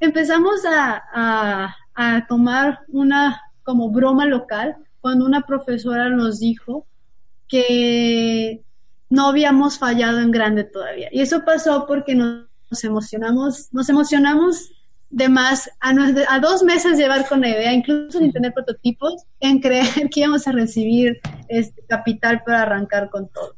empezamos a, a tomar una como broma local cuando una profesora nos dijo que no habíamos fallado en grande todavía. Y eso pasó porque nos, emocionamos, nos emocionamos de más a, a, dos meses llevar con la idea, incluso sin tener prototipos, en creer que íbamos a recibir este capital para arrancar con todo.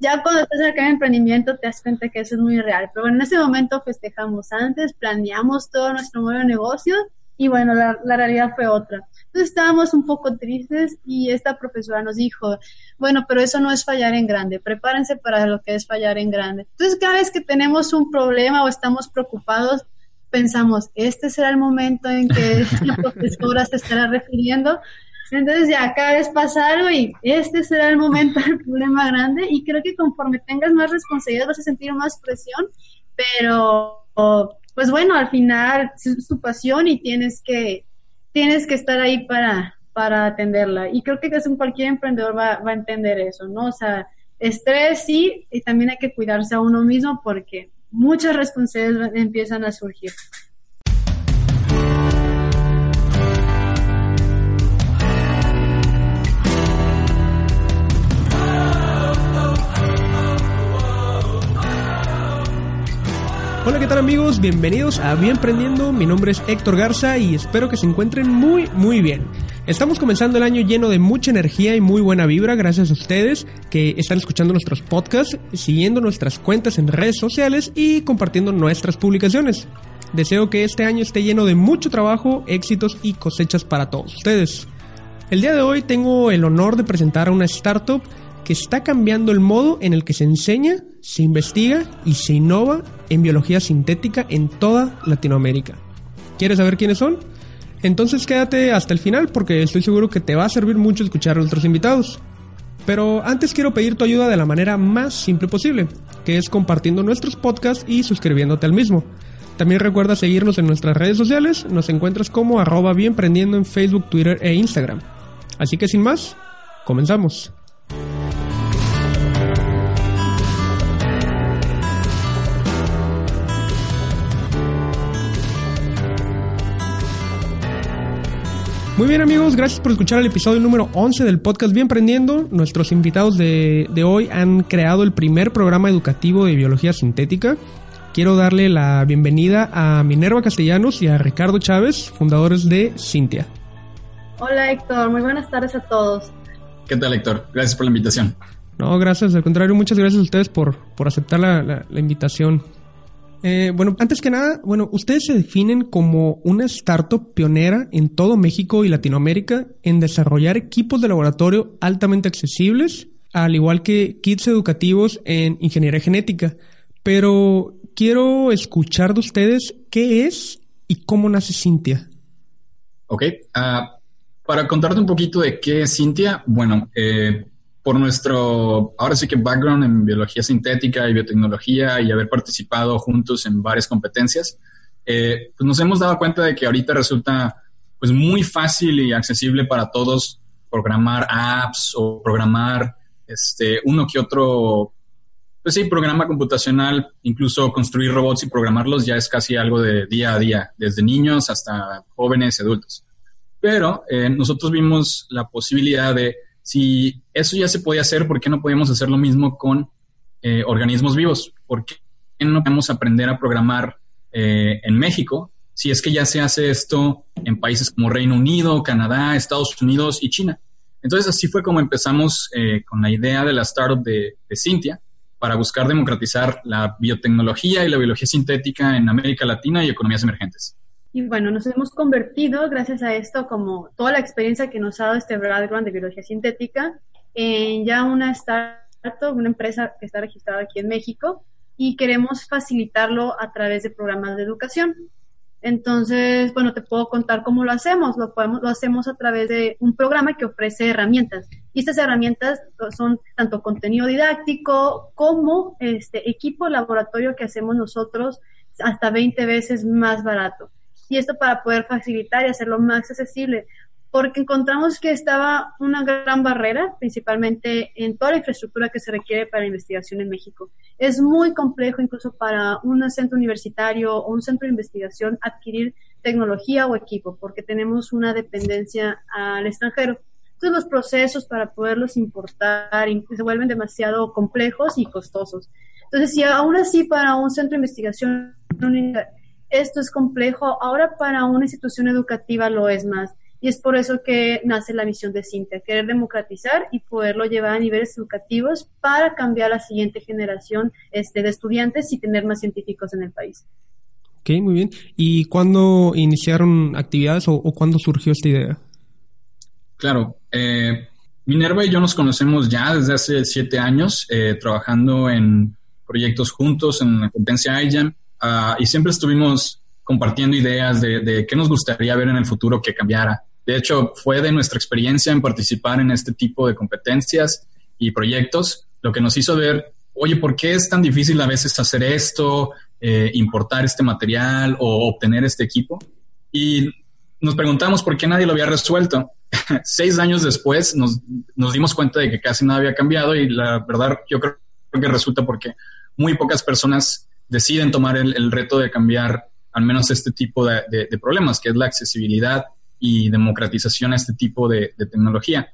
Ya cuando estás acá en emprendimiento te das cuenta que eso es muy real, pero en ese momento festejamos antes, planeamos todo nuestro de negocio y bueno, la, la realidad fue otra. Entonces estábamos un poco tristes y esta profesora nos dijo, bueno, pero eso no es fallar en grande, prepárense para lo que es fallar en grande. Entonces cada vez que tenemos un problema o estamos preocupados, pensamos, este será el momento en que la profesora se estará refiriendo. Entonces ya cada vez pasa algo y este será el momento del problema grande y creo que conforme tengas más responsabilidad vas a sentir más presión, pero pues bueno, al final es tu pasión y tienes que, tienes que estar ahí para, para atenderla. Y creo que cualquier emprendedor va, va a entender eso, ¿no? O sea, estrés sí, y también hay que cuidarse a uno mismo porque muchas responsabilidades empiezan a surgir. Hola, ¿qué tal amigos? Bienvenidos a Bien Prendiendo. Mi nombre es Héctor Garza y espero que se encuentren muy, muy bien. Estamos comenzando el año lleno de mucha energía y muy buena vibra gracias a ustedes que están escuchando nuestros podcasts, siguiendo nuestras cuentas en redes sociales y compartiendo nuestras publicaciones. Deseo que este año esté lleno de mucho trabajo, éxitos y cosechas para todos ustedes. El día de hoy tengo el honor de presentar a una startup que está cambiando el modo en el que se enseña, se investiga y se innova en biología sintética en toda Latinoamérica. ¿Quieres saber quiénes son? Entonces quédate hasta el final porque estoy seguro que te va a servir mucho escuchar a nuestros invitados. Pero antes quiero pedir tu ayuda de la manera más simple posible, que es compartiendo nuestros podcasts y suscribiéndote al mismo. También recuerda seguirnos en nuestras redes sociales, nos encuentras como arroba bienprendiendo en Facebook, Twitter e Instagram. Así que sin más, comenzamos. Muy bien amigos, gracias por escuchar el episodio número 11 del podcast Bien Prendiendo. Nuestros invitados de, hoy han creado el primer programa educativo de biología sintética. Quiero darle la bienvenida a Minerva Castellanos y a Ricardo Chávez, fundadores de Cintia. Hola Héctor, muy buenas tardes a todos. ¿Qué tal Héctor? Gracias por la invitación. No, gracias, al contrario, muchas gracias a ustedes por, por aceptar la invitación. Eh, bueno, antes que nada, bueno, ustedes se definen como una startup pionera en todo México y Latinoamérica en desarrollar equipos de laboratorio altamente accesibles, al igual que kits educativos en ingeniería genética. Pero quiero escuchar de ustedes qué es y cómo nace Cintia. Ok, ah, para contarte un poquito de qué es Cintia, bueno, eh, por nuestro, ahora sí que background en biología sintética y biotecnología y haber participado juntos en varias competencias, eh, pues nos hemos dado cuenta de que ahorita resulta pues muy fácil y accesible para todos programar apps o programar este, uno que otro, pues sí, programa computacional, incluso construir robots y programarlos ya es casi algo de día a día, desde niños hasta jóvenes y adultos. Pero eh, nosotros vimos la posibilidad de si eso ya se podía hacer, ¿por qué no podíamos hacer lo mismo con eh, organismos vivos? ¿Por qué no podemos aprender a programar eh, en México si es que ya se hace esto en países como Reino Unido, Canadá, Estados Unidos y China? Entonces así fue como empezamos eh, con la idea de la startup de, de Cintia para buscar democratizar la biotecnología y la biología sintética en América Latina y economías emergentes. Y bueno, nos hemos convertido, gracias a esto, como toda la experiencia que nos ha dado este background de biología sintética, en ya una startup, una empresa que está registrada aquí en México, y queremos facilitarlo a través de programas de educación. Entonces, bueno, te puedo contar cómo lo hacemos. Lo, podemos, lo hacemos a través de un programa que ofrece herramientas. Y estas herramientas son tanto contenido didáctico como este equipo laboratorio que hacemos nosotros hasta 20 veces más barato y esto para poder facilitar y hacerlo más accesible, porque encontramos que estaba una gran barrera, principalmente en toda la infraestructura que se requiere para la investigación en México. Es muy complejo incluso para un centro universitario o un centro de investigación adquirir tecnología o equipo, porque tenemos una dependencia al extranjero. Entonces los procesos para poderlos importar se vuelven demasiado complejos y costosos. Entonces, si aún así para un centro de investigación esto es complejo, ahora para una institución educativa lo es más. Y es por eso que nace la misión de Cintia, querer democratizar y poderlo llevar a niveles educativos para cambiar la siguiente generación este, de estudiantes y tener más científicos en el país. Ok, muy bien. ¿Y cuándo iniciaron actividades o, cuándo surgió esta idea? Claro, eh, Minerva y yo nos conocemos ya desde hace siete años, eh, trabajando en proyectos juntos en la competencia IJAM, ah, y siempre estuvimos compartiendo ideas de, de, qué nos gustaría ver en el futuro que cambiara. De hecho, fue de nuestra experiencia en participar en este tipo de competencias y proyectos lo que nos hizo ver, oye, ¿por qué es tan difícil a veces hacer esto, eh, importar este material o obtener este equipo? Y nos preguntamos por qué nadie lo había resuelto. Seis años después nos, nos dimos cuenta de que casi nada había cambiado y la verdad yo creo que resulta porque muy pocas personas deciden tomar el, reto de cambiar al menos este tipo de, problemas, que es la accesibilidad y democratización a este tipo de, tecnología.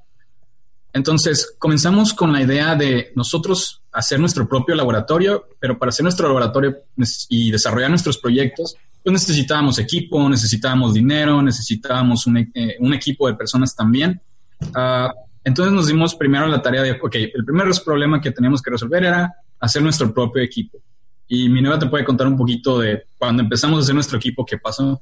Entonces, comenzamos con la idea de nosotros hacer nuestro propio laboratorio, pero para hacer nuestro laboratorio y desarrollar nuestros proyectos, pues necesitábamos equipo, necesitábamos dinero, necesitábamos un, eh, equipo de personas también. Ah, entonces nos dimos primero la tarea de, ok, el primer problema que teníamos que resolver era hacer nuestro propio equipo. Y mi nueva te puede contar un poquito de cuando empezamos a hacer nuestro equipo, qué pasó.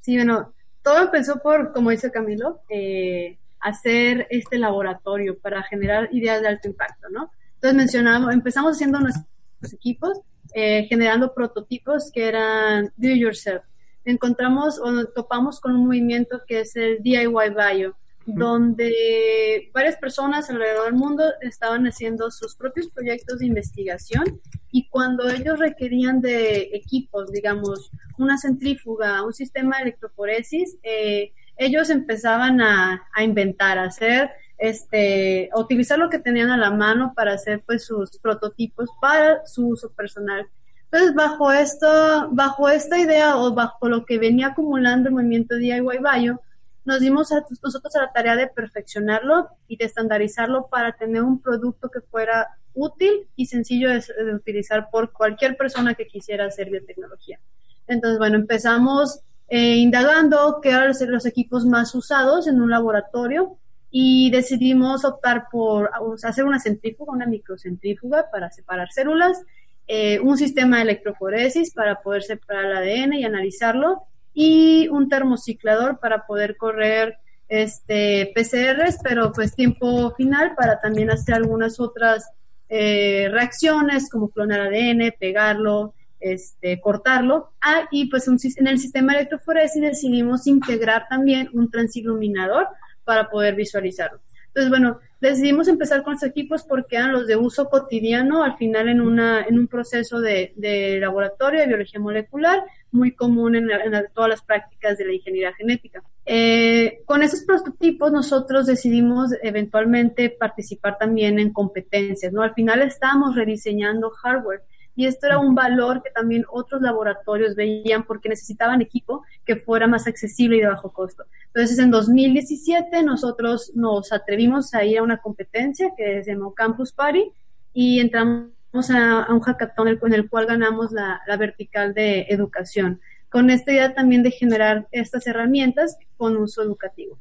Sí, bueno, todo empezó por, como dice Camilo, eh, hacer este laboratorio para generar ideas de alto impacto, ¿no? Entonces mencionamos, empezamos haciendo nuestros equipos, eh, generando prototipos que eran do yourself. Encontramos o topamos con un movimiento que es el DIY Bio, donde varias personas alrededor del mundo estaban haciendo sus propios proyectos de investigación y cuando ellos requerían de equipos, digamos, una centrífuga, un sistema de electroforesis, eh, ellos empezaban a, inventar, a hacer, este, a utilizar lo que tenían a la mano para hacer pues sus prototipos para su uso personal. Entonces, bajo esto, bajo esta idea o bajo lo que venía acumulando el movimiento DIY Bio, nos dimos a, nosotros a la tarea de perfeccionarlo y de estandarizarlo para tener un producto que fuera útil y sencillo de, utilizar por cualquier persona que quisiera hacer biotecnología. Entonces, bueno, empezamos eh, indagando qué eran los equipos más usados en un laboratorio y decidimos optar por hacer una centrífuga, una microcentrífuga para separar células, eh, un sistema de electroforesis para poder separar el ADN y analizarlo y un termociclador para poder correr este PCRs, pero pues tiempo final para también hacer algunas otras eh, reacciones como clonar ADN, pegarlo, este, cortarlo. Ah, y pues en el sistema electroforesis decidimos integrar también un transiluminador para poder visualizarlo. Entonces, bueno, decidimos empezar con estos equipos porque eran los de uso cotidiano, al final en, una, en un proceso de, de laboratorio de biología molecular, muy común en, todas las prácticas de la ingeniería genética. Eh, con esos prototipos nosotros decidimos eventualmente participar también en competencias, ¿no? Al final estábamos rediseñando hardware y esto era un valor que también otros laboratorios veían porque necesitaban equipo que fuera más accesible y de bajo costo. Entonces, en 2017 nosotros nos atrevimos a ir a una competencia que se llamó Campus Party y entramos a, un hackathon en el cual ganamos la, vertical de educación, con esta idea también de generar estas herramientas con uso educativo.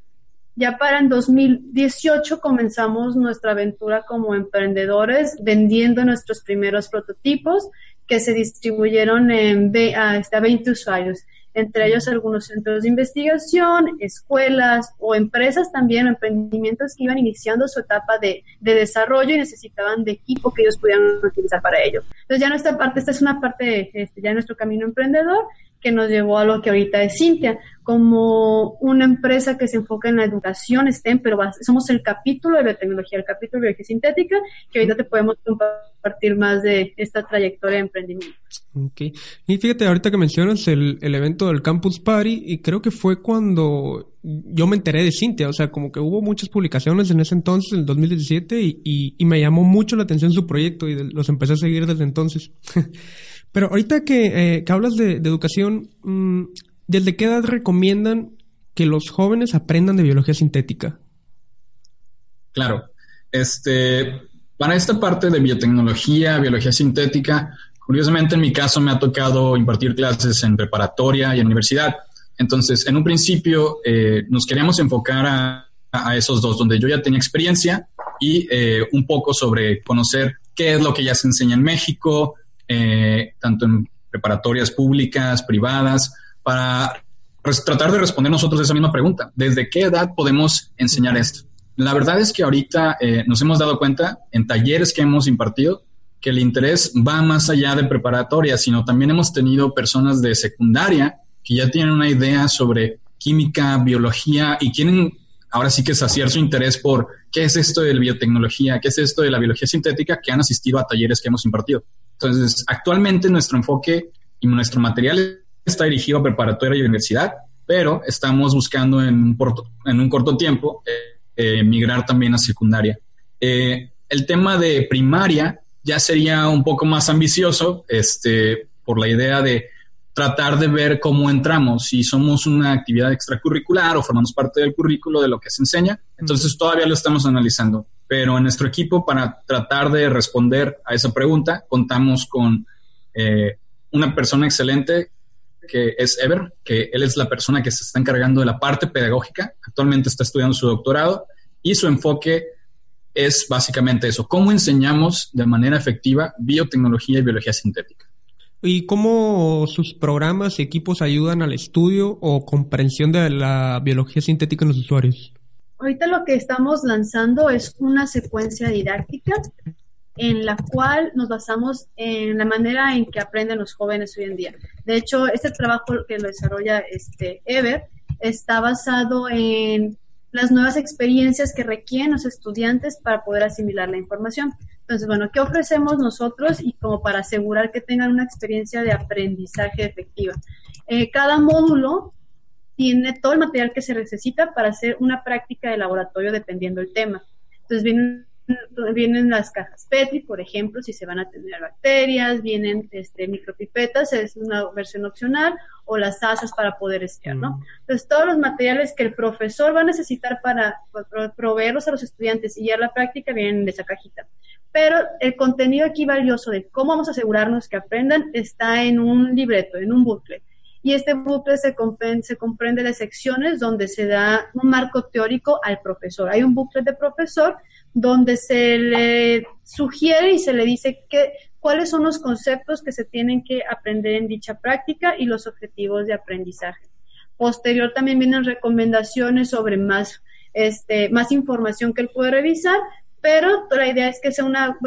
Ya para en 2018 comenzamos nuestra aventura como emprendedores vendiendo nuestros primeros prototipos que se distribuyeron en, a, hasta 20 usuarios entre ellos algunos centros de investigación, escuelas o empresas también, emprendimientos que iban iniciando su etapa de, desarrollo y necesitaban de equipo que ellos pudieran utilizar para ello. Entonces ya nuestra parte, esta es una parte de este, ya nuestro camino emprendedor que nos llevó a lo que ahorita es Cintia, como una empresa que se enfoca en la educación STEM, pero somos el capítulo de la tecnología, el capítulo de biología sintética, que ahorita te podemos compartir más de esta trayectoria de emprendimiento. Ok. Y fíjate, ahorita que mencionas el, el evento del Campus Party, y creo que fue cuando yo me enteré de Cintia, o sea, como que hubo muchas publicaciones en ese entonces, en el 2017, y, y, me llamó mucho la atención su proyecto y los empecé a seguir desde entonces. Pero ahorita que, eh, que hablas de, educación, mm, ¿desde qué edad recomiendan que los jóvenes aprendan de biología sintética? Claro, este, para esta parte de biotecnología, biología sintética, curiosamente en mi caso me ha tocado impartir clases en preparatoria y en universidad. Entonces, en un principio eh, nos queríamos enfocar a, esos dos, donde yo ya tenía experiencia y eh, un poco sobre conocer qué es lo que ya se enseña en México, eh, tanto en preparatorias públicas, privadas, para tratar de responder nosotros esa misma pregunta. ¿Desde qué edad podemos enseñar esto? La verdad es que ahorita nos hemos dado cuenta en talleres que hemos impartido que el interés va más allá de preparatoria, sino también hemos tenido personas de secundaria que ya tienen una idea sobre química, biología y quieren ahora sí que saciar su interés por qué es esto de la biotecnología, qué es esto de la biología sintética, que han asistido a talleres que hemos impartido. Entonces, actualmente nuestro enfoque y nuestro material está dirigido a preparatoria y universidad, pero estamos buscando en un, corto tiempo eh, eh, migrar también a secundaria. Eh, el tema de primaria ya sería un poco más ambicioso, este, por la idea de tratar de ver cómo entramos, si somos una actividad extracurricular o formamos parte del currículo de lo que se enseña. Entonces todavía lo estamos analizando. Pero en nuestro equipo, para tratar de responder a esa pregunta, contamos con eh, una persona excelente que es Ever, que él es la persona que se está encargando de la parte pedagógica. Actualmente está estudiando su doctorado y su enfoque es básicamente eso, cómo enseñamos de manera efectiva biotecnología y biología sintética. ¿Y cómo sus programas y equipos ayudan al estudio o comprensión de la biología sintética en los usuarios? Ahorita lo que estamos lanzando es una secuencia didáctica en la cual nos basamos en la manera en que aprenden los jóvenes hoy en día. De hecho, este trabajo que lo desarrolla este Ever está basado en las nuevas experiencias que requieren los estudiantes para poder asimilar la información. Entonces, bueno, ¿qué ofrecemos nosotros y como para asegurar que tengan una experiencia de aprendizaje efectiva? Eh, cada módulo tiene todo el material que se necesita para hacer una práctica de laboratorio dependiendo del tema. Entonces, vienen vienen las cajas Petri, por ejemplo, si se van a tener bacterias, vienen este, micropipetas, es una versión opcional, o las asas para poder espiar, ¿no? Entonces, todos los materiales que el profesor va a necesitar para proveerlos a los estudiantes y ya la práctica vienen de esa cajita. Pero el contenido aquí valioso de cómo vamos a asegurarnos que aprendan está en un libreto, en un booklet. Y este booklet se comprende, se comprende de secciones donde se da un marco teórico al profesor. Hay un booklet de profesor donde se le sugiere y se le dice que, cuáles son los conceptos que se tienen que aprender en dicha práctica y los objetivos de aprendizaje. Posterior también vienen recomendaciones sobre más, este, más información que él puede revisar, pero la idea es que sea una,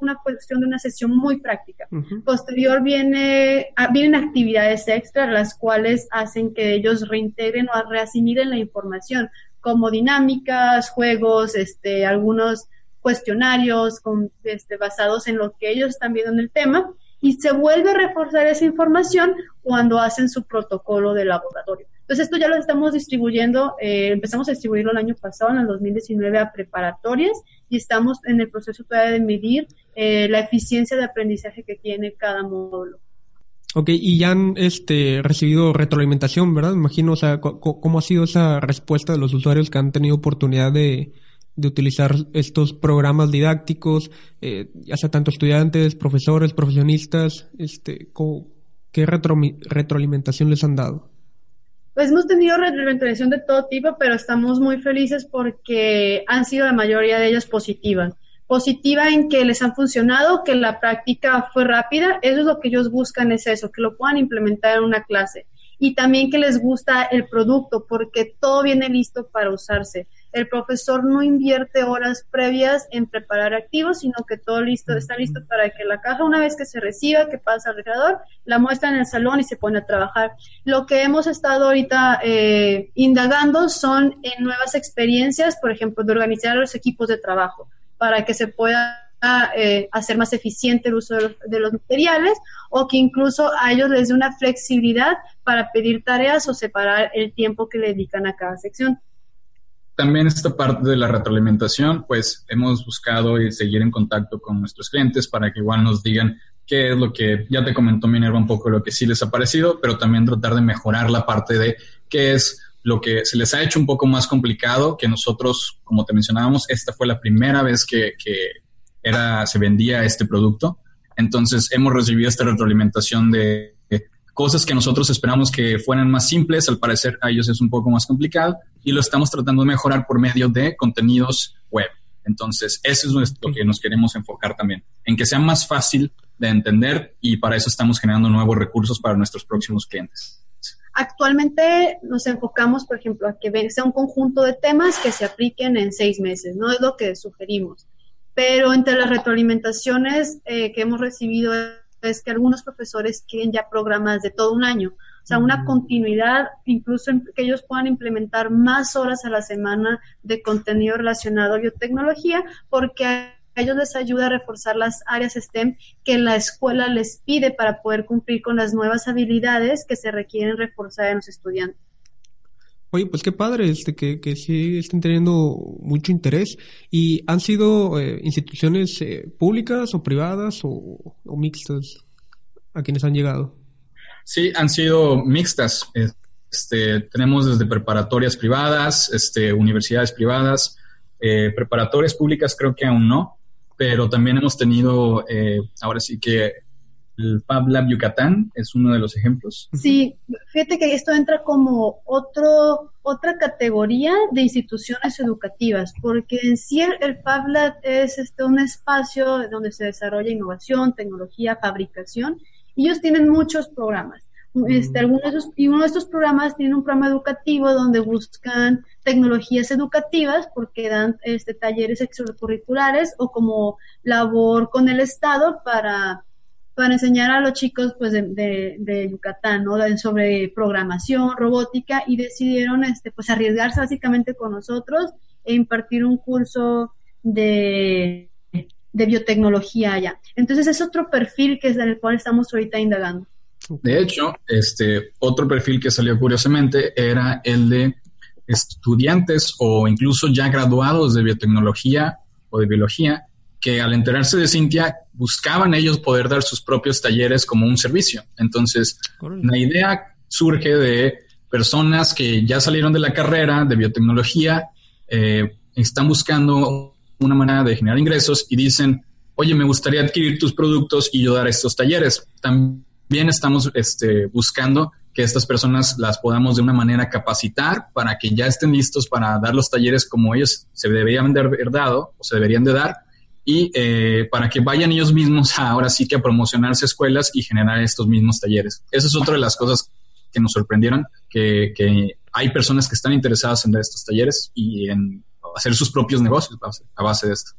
una, cuestión de una sesión muy práctica. Posterior viene, ah, vienen actividades extra, las cuales hacen que ellos reintegren o reasimilen la información como dinámicas, juegos, este, algunos cuestionarios con, este, basados en lo que ellos están viendo en el tema y se vuelve a reforzar esa información cuando hacen su protocolo de laboratorio. Entonces esto ya lo estamos distribuyendo, eh, empezamos a distribuirlo el año pasado, en el 2019, a preparatorias y estamos en el proceso todavía de medir eh, la eficiencia de aprendizaje que tiene cada módulo. Ok, y ya han este, recibido retroalimentación, ¿verdad? Imagino, o sea, ¿cómo ha sido esa respuesta de los usuarios que han tenido oportunidad de, utilizar estos programas didácticos, eh, ya sea tanto estudiantes, profesores, profesionistas, este, ¿qué retroalimentación les han dado? Pues hemos tenido retroalimentación de todo tipo, pero estamos muy felices porque han sido la mayoría de ellas positivas positiva en que les han funcionado, que la práctica fue rápida, eso es lo que ellos buscan, es eso, que lo puedan implementar en una clase. Y también que les gusta el producto, porque todo viene listo para usarse. El profesor no invierte horas previas en preparar activos, sino que todo listo, está listo para que la caja, una vez que se reciba, que pasa al recreador, la muestra en el salón y se pone a trabajar. Lo que hemos estado ahorita eh, indagando son en nuevas experiencias, por ejemplo, de organizar los equipos de trabajo para que se pueda eh, hacer más eficiente el uso de los, materiales o que incluso a ellos les dé una flexibilidad para pedir tareas o separar el tiempo que le dedican a cada sección. También esta parte de la retroalimentación, pues hemos buscado y seguir en contacto con nuestros clientes para que igual nos digan qué es lo que ya te comentó Minerva un poco lo que sí les ha parecido, pero también tratar de mejorar la parte de qué es lo que se les ha hecho un poco más complicado, que nosotros, como te mencionábamos, esta fue la primera vez que, era, se vendía este producto. Entonces hemos recibido esta retroalimentación de, cosas que nosotros esperamos que fueran más simples, al parecer a ellos es un poco más complicado y lo estamos tratando de mejorar por medio de contenidos web. Entonces, eso es lo que nos queremos enfocar también, en que sea más fácil de entender y para eso estamos generando nuevos recursos para nuestros próximos clientes. Actualmente nos enfocamos, por ejemplo, a que sea un conjunto de temas que se apliquen en seis meses, no es lo que sugerimos. Pero entre las retroalimentaciones eh, que hemos recibido es que algunos profesores quieren ya programas de todo un año, o sea, una continuidad, incluso que ellos puedan implementar más horas a la semana de contenido relacionado a biotecnología, porque ellos les ayuda a reforzar las áreas STEM que la escuela les pide para poder cumplir con las nuevas habilidades que se requieren reforzar en los estudiantes. Oye, pues qué padre este que, que sí estén teniendo mucho interés. ¿Y han sido eh, instituciones eh, públicas o privadas o, mixtas a quienes han llegado? Sí, han sido mixtas. Este, tenemos desde preparatorias privadas, este, universidades privadas, eh, preparatorias públicas creo que aún no, pero también hemos tenido, eh, ahora sí que el Fab Lab Yucatán es uno de los ejemplos. Sí, fíjate que esto entra como otro, otra categoría de instituciones educativas, porque en sí el Fab Lab es este, un espacio donde se desarrolla innovación, tecnología, fabricación, y ellos tienen muchos programas. Este, algunos y uno de estos programas tiene un programa educativo donde buscan tecnologías educativas porque dan este, talleres extracurriculares o como labor con el Estado para, para enseñar a los chicos pues, de, de, Yucatán ¿no? sobre programación, robótica y decidieron este, pues, arriesgarse básicamente con nosotros e impartir un curso de, de biotecnología allá. Entonces es otro perfil que es en el cual estamos ahorita indagando. De hecho, este otro perfil que salió curiosamente era el de estudiantes o incluso ya graduados de biotecnología o de biología que al enterarse de Cintia buscaban ellos poder dar sus propios talleres como un servicio. Entonces, la idea surge de personas que ya salieron de la carrera de biotecnología, eh, están buscando una manera de generar ingresos y dicen, oye, me gustaría adquirir tus productos y yo dar estos talleres. También estamos este, buscando que estas personas las podamos de una manera capacitar para que ya estén listos para dar los talleres como ellos se deberían de haber dado o se deberían de dar y eh, para que vayan ellos mismos ahora sí que a promocionarse escuelas y generar estos mismos talleres. Esa es otra de las cosas que nos sorprendieron, que, hay personas que están interesadas en dar estos talleres y en hacer sus propios negocios a base, de esto.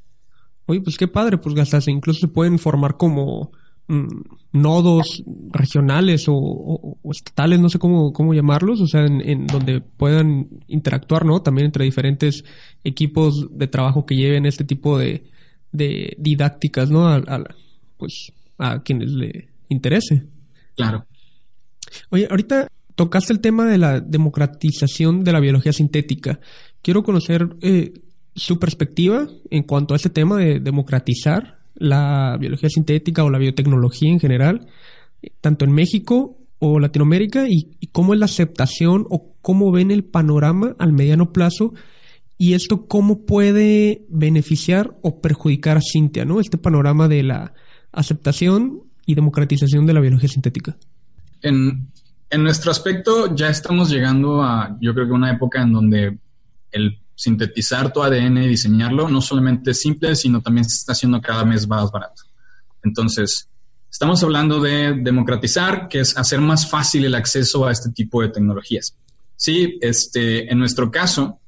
Oye, pues qué padre, pues gastas, incluso se pueden formar como Mm, nodos regionales o, estatales, no sé cómo, cómo llamarlos, o sea, en, donde puedan interactuar, ¿no? También entre diferentes equipos de trabajo que lleven este tipo de, de didácticas, ¿no? A, pues a quienes le interese. Claro. Oye, ahorita tocaste el tema de la democratización de la biología sintética. Quiero conocer eh, su perspectiva en cuanto a este tema de democratizar la biología sintética o la biotecnología en general, tanto en México o Latinoamérica, y, cómo es la aceptación o cómo ven el panorama al mediano plazo y esto cómo puede beneficiar o perjudicar a Cintia, ¿no? Este panorama de la aceptación y democratización de la biología sintética. En, nuestro aspecto ya estamos llegando a, yo creo que una época en donde el sintetizar tu ADN y diseñarlo no solamente es simple, sino también se está haciendo cada vez más barato. Entonces, estamos hablando de democratizar, que es hacer más fácil el acceso a este tipo de tecnologías. Sí, este, en nuestro caso,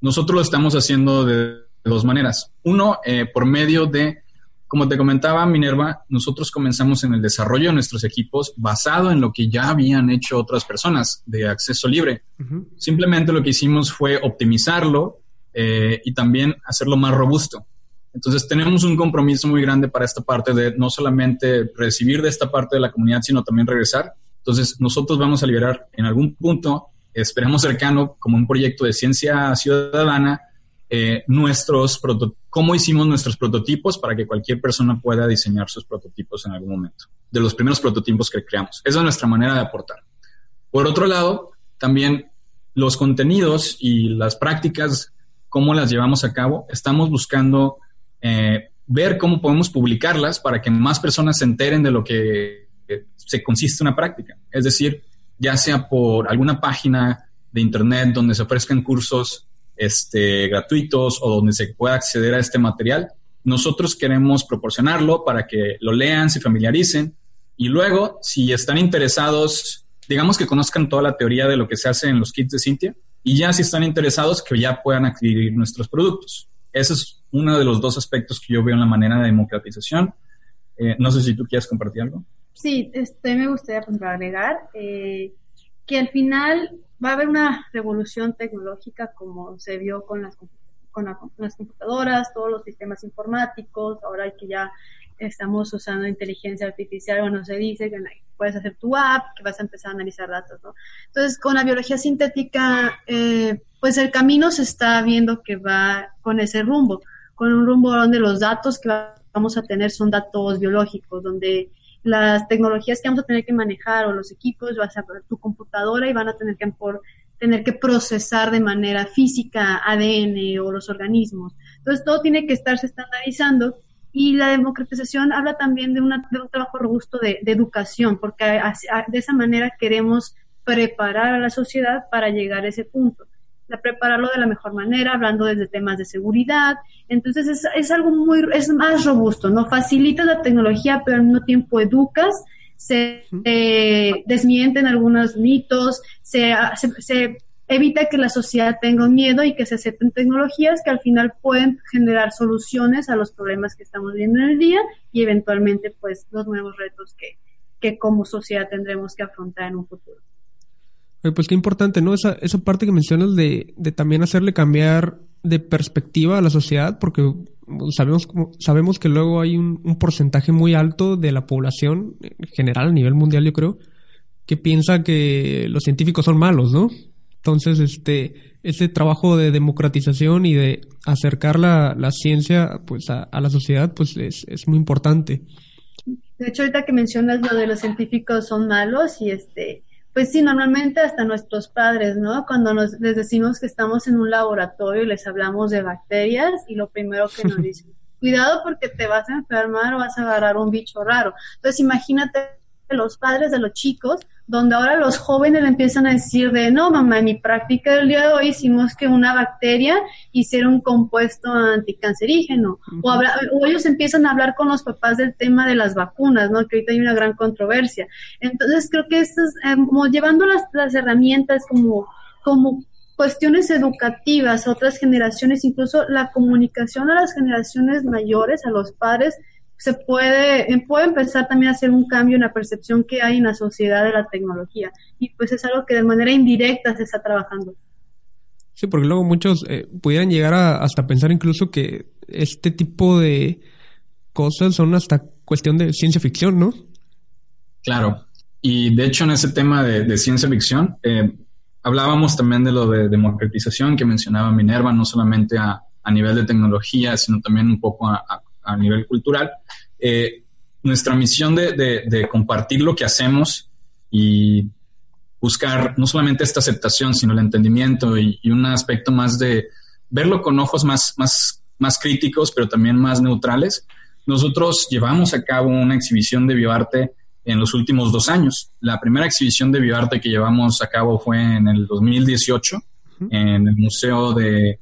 nosotros lo estamos haciendo de dos maneras. Uno, eh, por medio de como te comentaba Minerva, nosotros comenzamos en el desarrollo de nuestros equipos basado en lo que ya habían hecho otras personas de acceso libre. Simplemente lo que hicimos fue optimizarlo eh, y también hacerlo más robusto. Entonces tenemos un compromiso muy grande para esta parte de no solamente recibir de esta parte de la comunidad, sino también regresar. Entonces nosotros vamos a liberar en algún punto, esperemos cercano, como un proyecto de ciencia ciudadana, eh, nuestros cómo hicimos nuestros prototipos para que cualquier persona pueda diseñar sus prototipos en algún momento, de los primeros prototipos que creamos. Esa es nuestra manera de aportar. Por otro lado, también los contenidos y las prácticas, cómo las llevamos a cabo, estamos buscando eh, ver cómo podemos publicarlas para que más personas se enteren de lo que se consiste una práctica. Es decir, ya sea por alguna página de internet donde se ofrezcan cursos este, gratuitos o donde se pueda acceder a este material. Nosotros queremos proporcionarlo para que lo lean, se familiaricen y luego, si están interesados, digamos que conozcan toda la teoría de lo que se hace en los kits de Cintia y ya si están interesados, que ya puedan adquirir nuestros productos. Ese es uno de los dos aspectos que yo veo en la manera de democratización. Eh, no sé si tú quieres compartir algo. Sí, este, me gustaría pues, agregar eh, que al final va a haber una revolución tecnológica como se vio con las, con, las computadoras, todos los sistemas informáticos, ahora que ya estamos usando inteligencia artificial, bueno, se dice que puedes hacer tu app, que vas a empezar a analizar datos, ¿no? Entonces, con la biología sintética, eh, pues el camino se está viendo que va con ese rumbo, con un rumbo donde los datos que vamos a tener son datos biológicos, donde las tecnologías que vamos a tener que manejar o los equipos, vas a tu computadora y van a tener que por, tener que procesar de manera física ADN o los organismos. Entonces todo tiene que estarse estandarizando y la democratización habla también de, un trabajo robusto de, de educación, porque de esa manera queremos preparar a la sociedad para llegar a ese punto prepararlo de la mejor manera, hablando desde temas de seguridad. Entonces es, es algo muy, es más robusto, ¿no? Facilitas la tecnología, pero al mismo tiempo educas, se desmienten algunos mitos, se, se, evita que la sociedad tenga miedo y que se acepten tecnologías que al final pueden generar soluciones a los problemas que estamos viendo en el día y eventualmente pues los nuevos retos que, que como sociedad tendremos que afrontar en un futuro pues qué importante, ¿no? Esa, esa parte que mencionas de, de también hacerle cambiar de perspectiva a la sociedad, porque sabemos, sabemos que luego hay un, un, porcentaje muy alto de la población, en general, a nivel mundial, yo creo, que piensa que los científicos son malos, ¿no? Entonces, este, ese trabajo de democratización y de acercar la, la ciencia pues a, a, la sociedad, pues es, es muy importante. De hecho, ahorita que mencionas lo de los científicos son malos y este, pues sí, normalmente hasta nuestros padres, ¿no? Cuando nos, les decimos que estamos en un laboratorio y les hablamos de bacterias y lo primero que nos dicen, cuidado porque te vas a enfermar o vas a agarrar un bicho raro. Entonces imagínate los padres de los chicos donde ahora los jóvenes le empiezan a decir de, no, mamá, en mi práctica del día de hoy hicimos que una bacteria hiciera un compuesto anticancerígeno. o, o, ellos empiezan a hablar con los papás del tema de las vacunas, ¿no? Que ahorita hay una gran controversia. Entonces creo que esto es, eh, como llevando las, las herramientas como, como cuestiones educativas a otras generaciones, incluso la comunicación a las generaciones mayores, a los padres, se puede, eh, puede empezar también a hacer un cambio en la percepción que hay en la sociedad de la tecnología. Y pues es algo que de manera indirecta se está trabajando. Sí, porque luego muchos eh, pudieran llegar a hasta pensar incluso que este tipo de cosas son hasta cuestión de ciencia ficción, ¿no? Claro. Y de hecho en ese tema de, ciencia ficción, eh, hablábamos también de lo de democratización que mencionaba Minerva, no solamente a, a nivel de tecnología, sino también un poco a, a a nivel cultural, eh, nuestra misión de, compartir lo que hacemos y buscar no solamente esta aceptación, sino el entendimiento y, un aspecto más de verlo con ojos más, más, más críticos, pero también más neutrales. Nosotros llevamos a cabo una exhibición de bioarte en los últimos dos años. La primera exhibición de bioarte que llevamos a cabo fue en el 2018 en el Museo de,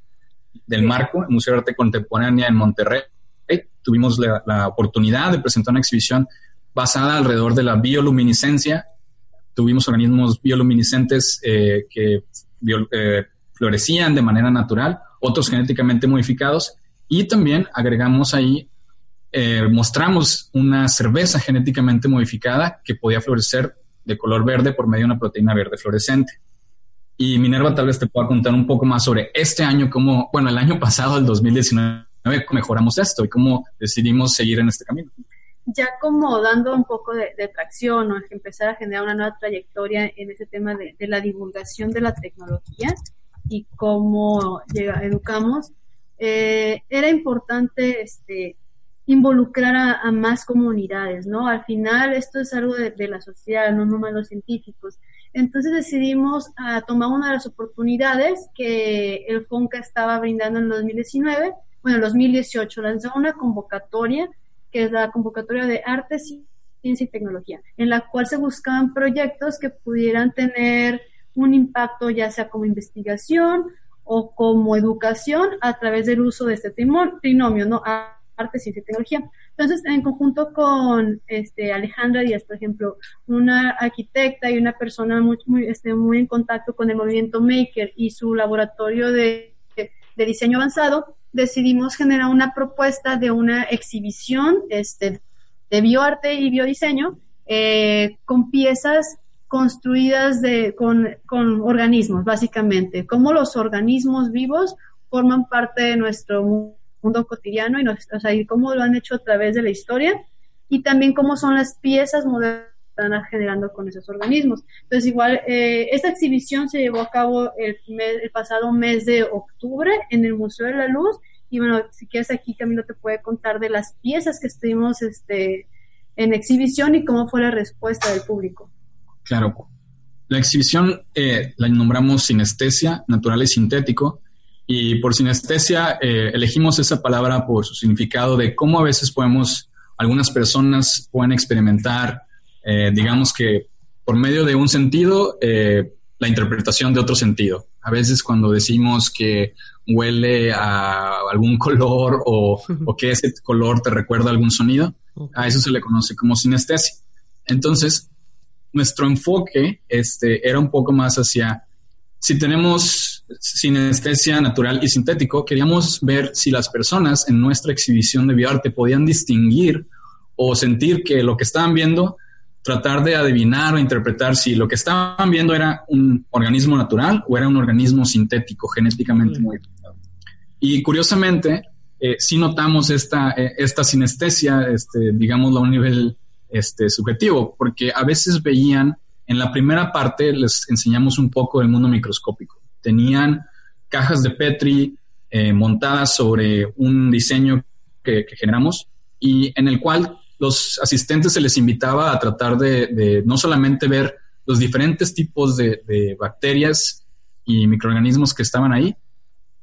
del Marco, el Museo de Arte Contemporánea en Monterrey tuvimos la, oportunidad de presentar una exhibición basada alrededor de la bioluminiscencia. Tuvimos organismos bioluminiscentes eh, que eh, florecían de manera natural, otros genéticamente modificados, y también agregamos ahí, eh, mostramos una cerveza genéticamente modificada que podía florecer de color verde por medio de una proteína verde fluorescente. Y Minerva tal vez te pueda contar un poco más sobre este año, como, bueno, el año pasado, el 2019, a ver, mejoramos esto y cómo decidimos seguir en este camino. Ya como dando un poco de, tracción o empezar a generar una nueva trayectoria en ese tema de, la divulgación de la tecnología y cómo llega, educamos, eh, era importante este, involucrar a, más comunidades, ¿no? Al final esto es algo de, la sociedad, no nomás los científicos. Entonces decidimos a tomar una de las oportunidades que el FONCA estaba brindando en 2019, bueno, en 2018, lanzó una convocatoria, que es la convocatoria de Arte, Ciencia y Tecnología, en la cual se buscaban proyectos que pudieran tener un impacto ya sea como investigación o como educación a través del uso de este trinomio, ¿no? arte, ciencia y tecnología. Entonces, en conjunto con este, Alejandra Díaz, por ejemplo, una arquitecta y una persona muy, muy, este, muy en contacto con el movimiento Maker y su laboratorio de, de diseño avanzado, decidimos generar una propuesta de una exhibición este, de bioarte y biodiseño eh, con piezas construidas de, con, con organismos, básicamente, cómo los organismos vivos forman parte de nuestro mundo cotidiano y, nos, o y cómo lo han hecho a través de la historia. Y también cómo son las piezas modernas están generando con esos organismos. Entonces, igual, eh, esta exhibición se llevó a cabo el, el pasado mes de octubre en el Museo de la Luz y bueno, si quieres aquí Camilo te puede contar de las piezas que estuvimos este, en exhibición y cómo fue la respuesta del público. Claro. La exhibición eh, la nombramos sinestesia, natural y sintético, y por sinestesia eh, elegimos esa palabra por su significado de cómo a veces podemos, algunas personas pueden experimentar, eh, digamos que por medio de un sentido, eh, la interpretación de otro sentido. A veces cuando decimos que huele a algún color o, o que ese color te recuerda algún sonido, a eso se le conoce como sinestesia. Entonces, nuestro enfoque este, era un poco más hacia, si tenemos sinestesia natural y sintético, queríamos ver si las personas en nuestra exhibición de bioarte podían distinguir o sentir que lo que estaban viendo, tratar de adivinar o interpretar si lo que estaban viendo era un organismo natural o era un organismo sintético, genéticamente modificado. Y curiosamente, eh, sí notamos esta, eh, esta sinestesia, este, digámoslo a un nivel este, subjetivo, porque a veces veían, en la primera parte les enseñamos un poco del mundo microscópico tenían cajas de Petri eh, montadas sobre un diseño que, generamos y en el cual los asistentes se les invitaba a tratar de, no solamente ver los diferentes tipos de, bacterias y microorganismos que estaban ahí,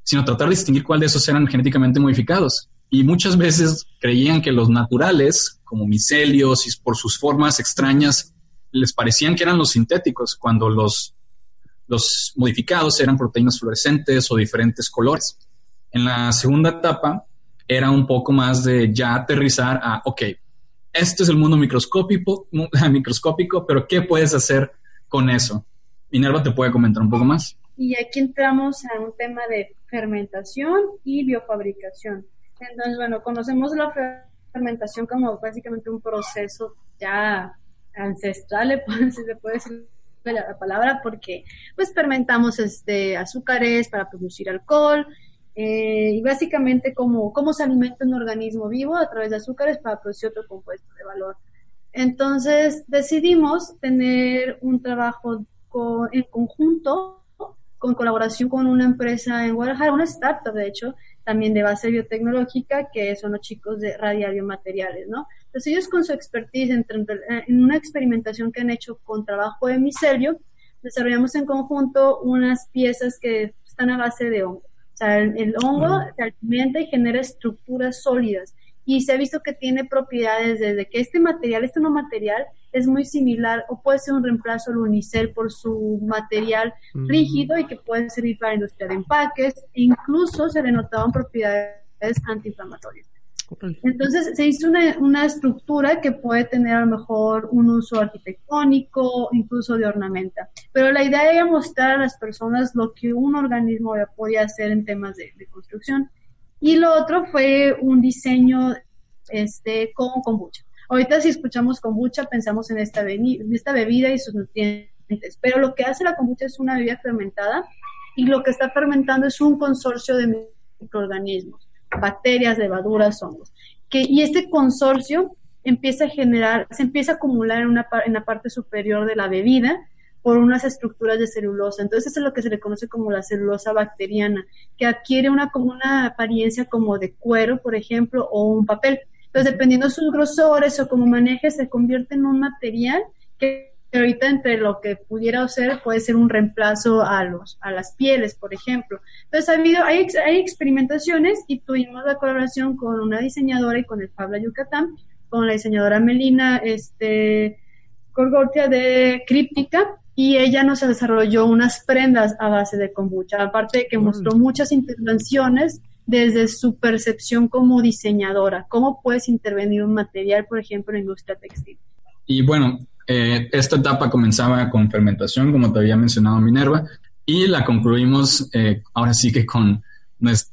sino tratar de distinguir cuál de esos eran genéticamente modificados. Y muchas veces creían que los naturales, como micelios y por sus formas extrañas, les parecían que eran los sintéticos, cuando los los modificados eran proteínas fluorescentes o diferentes colores. En la segunda etapa era un poco más de ya aterrizar a, ok, este es el mundo microscópico, microscópico, pero ¿qué puedes hacer con eso? Minerva te puede comentar un poco más. Y aquí entramos a un tema de fermentación y biofabricación. Entonces, bueno, conocemos la fermentación como básicamente un proceso ya ancestral, se le puede decir la palabra porque pues fermentamos este azúcares para producir alcohol eh, y básicamente como cómo se alimenta un organismo vivo a través de azúcares para producir otro compuesto de valor. Entonces decidimos tener un trabajo en conjunto, con colaboración con una empresa en Guadalajara, una startup de hecho, también de base biotecnológica, que son los chicos de Radiario Materiales, ¿no? Entonces ellos con su expertise en, una experimentación que han hecho con trabajo de micelio, desarrollamos en conjunto unas piezas que están a base de hongo. O sea, el, hongo se alimenta y genera estructuras sólidas. Y se ha visto que tiene propiedades desde que este material, este no material, es muy similar o puede ser un reemplazo al unicel por su material rígido y que puede servir para industria de empaques. E incluso se le notaban propiedades antiinflamatorias. Entonces se hizo una, estructura que puede tener a lo mejor un uso arquitectónico, incluso de ornamenta. Pero la idea era mostrar a las personas lo que un organismo podía hacer en temas de, construcción. Y lo otro fue un diseño este, con kombucha. Ahorita si escuchamos kombucha pensamos en esta, en esta bebida y sus nutrientes, pero lo que hace la kombucha es una bebida fermentada y lo que está fermentando es un consorcio de microorganismos bacterias, levaduras, hongos. Que, y este consorcio empieza a generar, se empieza a acumular en, una, en la parte superior de la bebida por unas estructuras de celulosa. Entonces eso es lo que se le conoce como la celulosa bacteriana, que adquiere una, como una apariencia como de cuero, por ejemplo, o un papel. Entonces, dependiendo de sus grosores o como maneje, se convierte en un material que ahorita entre lo que pudiera ser puede ser un reemplazo a los a las pieles, por ejemplo. Entonces ha habido hay, hay experimentaciones y tuvimos la colaboración con una diseñadora y con el Pablo Yucatán con la diseñadora Melina este, Corgortia de Críptica y ella nos desarrolló unas prendas a base de kombucha, aparte de que mostró muchas intervenciones desde su percepción como diseñadora, cómo puedes intervenir un material, por ejemplo, en la industria textil. Y bueno, eh, esta etapa comenzaba con fermentación, como te había mencionado Minerva, y la concluimos eh, ahora sí que con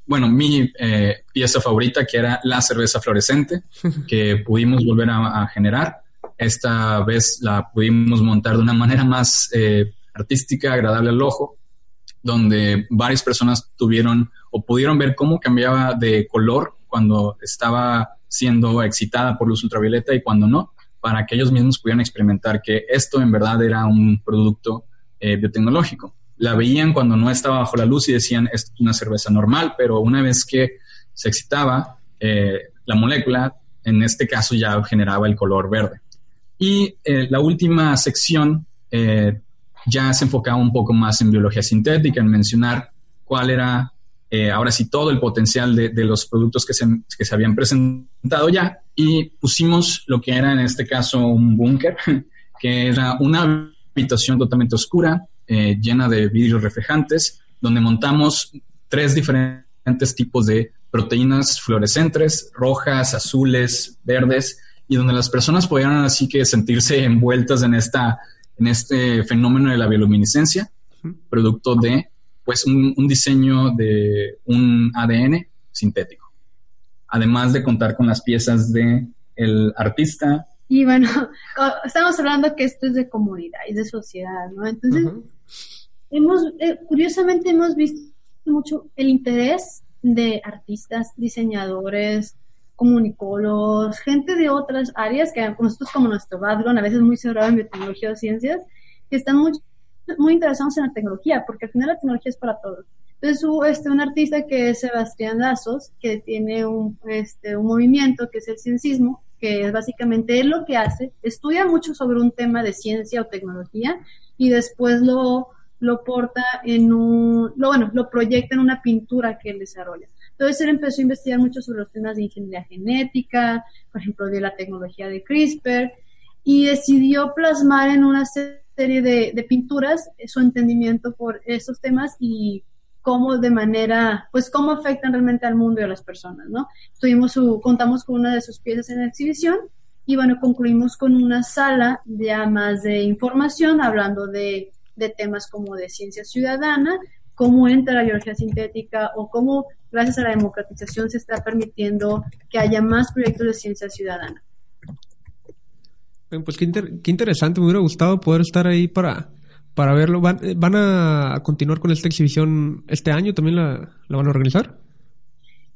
bueno, mi eh, pieza favorita, que era la cerveza fluorescente, que pudimos volver a, generar. Esta vez la pudimos montar de una manera más artística, agradable al ojo, donde varias personas tuvieron o pudieron ver cómo cambiaba de color cuando estaba siendo excitada por luz ultravioleta y cuando no, para que ellos mismos pudieran experimentar que esto en verdad era un producto eh, biotecnológico la veían cuando no estaba bajo la luz y decían, es una cerveza normal, pero una vez que se excitaba, eh, la molécula, en este caso, ya generaba el color verde. Y eh, la última sección ya se enfocaba un poco más en biología sintética, en mencionar cuál era, ahora sí, todo el potencial de, de los productos que se, que se, habían presentado ya. Y pusimos lo que era en este caso un búnker, que era una habitación totalmente oscura, eh, llena de vidrios reflejantes, donde montamos tres diferentes tipos de proteínas fluorescentes, rojas, azules, verdes, y donde las personas pudieran así que sentirse envueltas en, esta, en este fenómeno de la bioluminiscencia, producto de pues un, diseño de un ADN sintético. Además de contar con las piezas de el artista. Y bueno, estamos hablando que esto es de comunidad y de sociedad, ¿no? Entonces, hemos, eh, curiosamente hemos visto mucho el interés de artistas, diseñadores, comunicólogos, gente de otras áreas que nosotros como nuestro background, a veces muy cerrado en biotecnología o ciencias, que están muy, muy interesados en la tecnología, porque al final la tecnología es para todos. Entonces, hubo este, un artista que es Sebastián Lazos, que tiene un, este, un movimiento que es el ciencismo, que es básicamente él lo que hace, estudia mucho sobre un tema de ciencia o tecnología y después lo, lo porta en un, lo, bueno, lo proyecta en una pintura que él desarrolla. Entonces él empezó a investigar mucho sobre los temas de ingeniería genética, por ejemplo, de la tecnología de CRISPR, y decidió plasmar en una serie de, de pinturas su entendimiento por esos temas y cómo de manera, pues cómo afectan realmente al mundo y a las personas, ¿no? Tuvimos su, contamos con una de sus piezas en la exhibición y bueno, concluimos con una sala ya más de información hablando de, de temas como de ciencia ciudadana, cómo entra la biología sintética o cómo gracias a la democratización se está permitiendo que haya más proyectos de ciencia ciudadana. Pues qué, interesante, me hubiera gustado poder estar ahí para, para verlo. ¿Van, ¿Van, a continuar con esta exhibición este año? ¿También la, van a organizar?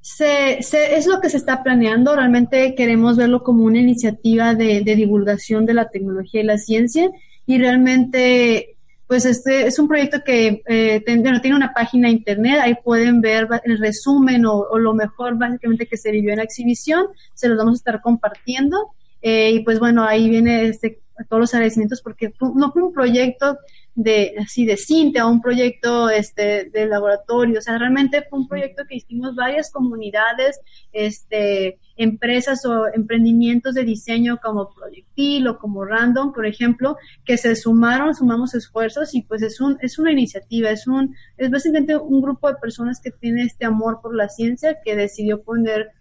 Se, es lo que se está planeando. Realmente queremos verlo como una iniciativa de, divulgación de la tecnología y la ciencia. Y realmente, pues este es un proyecto que eh, tiene una página internet. Ahí pueden ver el resumen o, lo mejor básicamente que se vivió en la exhibición. Se los vamos a estar compartiendo. Eh, y pues bueno, ahí viene este, todos los agradecimientos porque no fue un proyecto de así de Cintia, un proyecto este de laboratorio, o sea, realmente fue un proyecto que hicimos varias comunidades, este empresas o emprendimientos de diseño como Proyectil o como Random, por ejemplo, que se sumaron, sumamos esfuerzos y pues es un es una iniciativa, es un es básicamente un grupo de personas que tiene este amor por la ciencia que decidió poner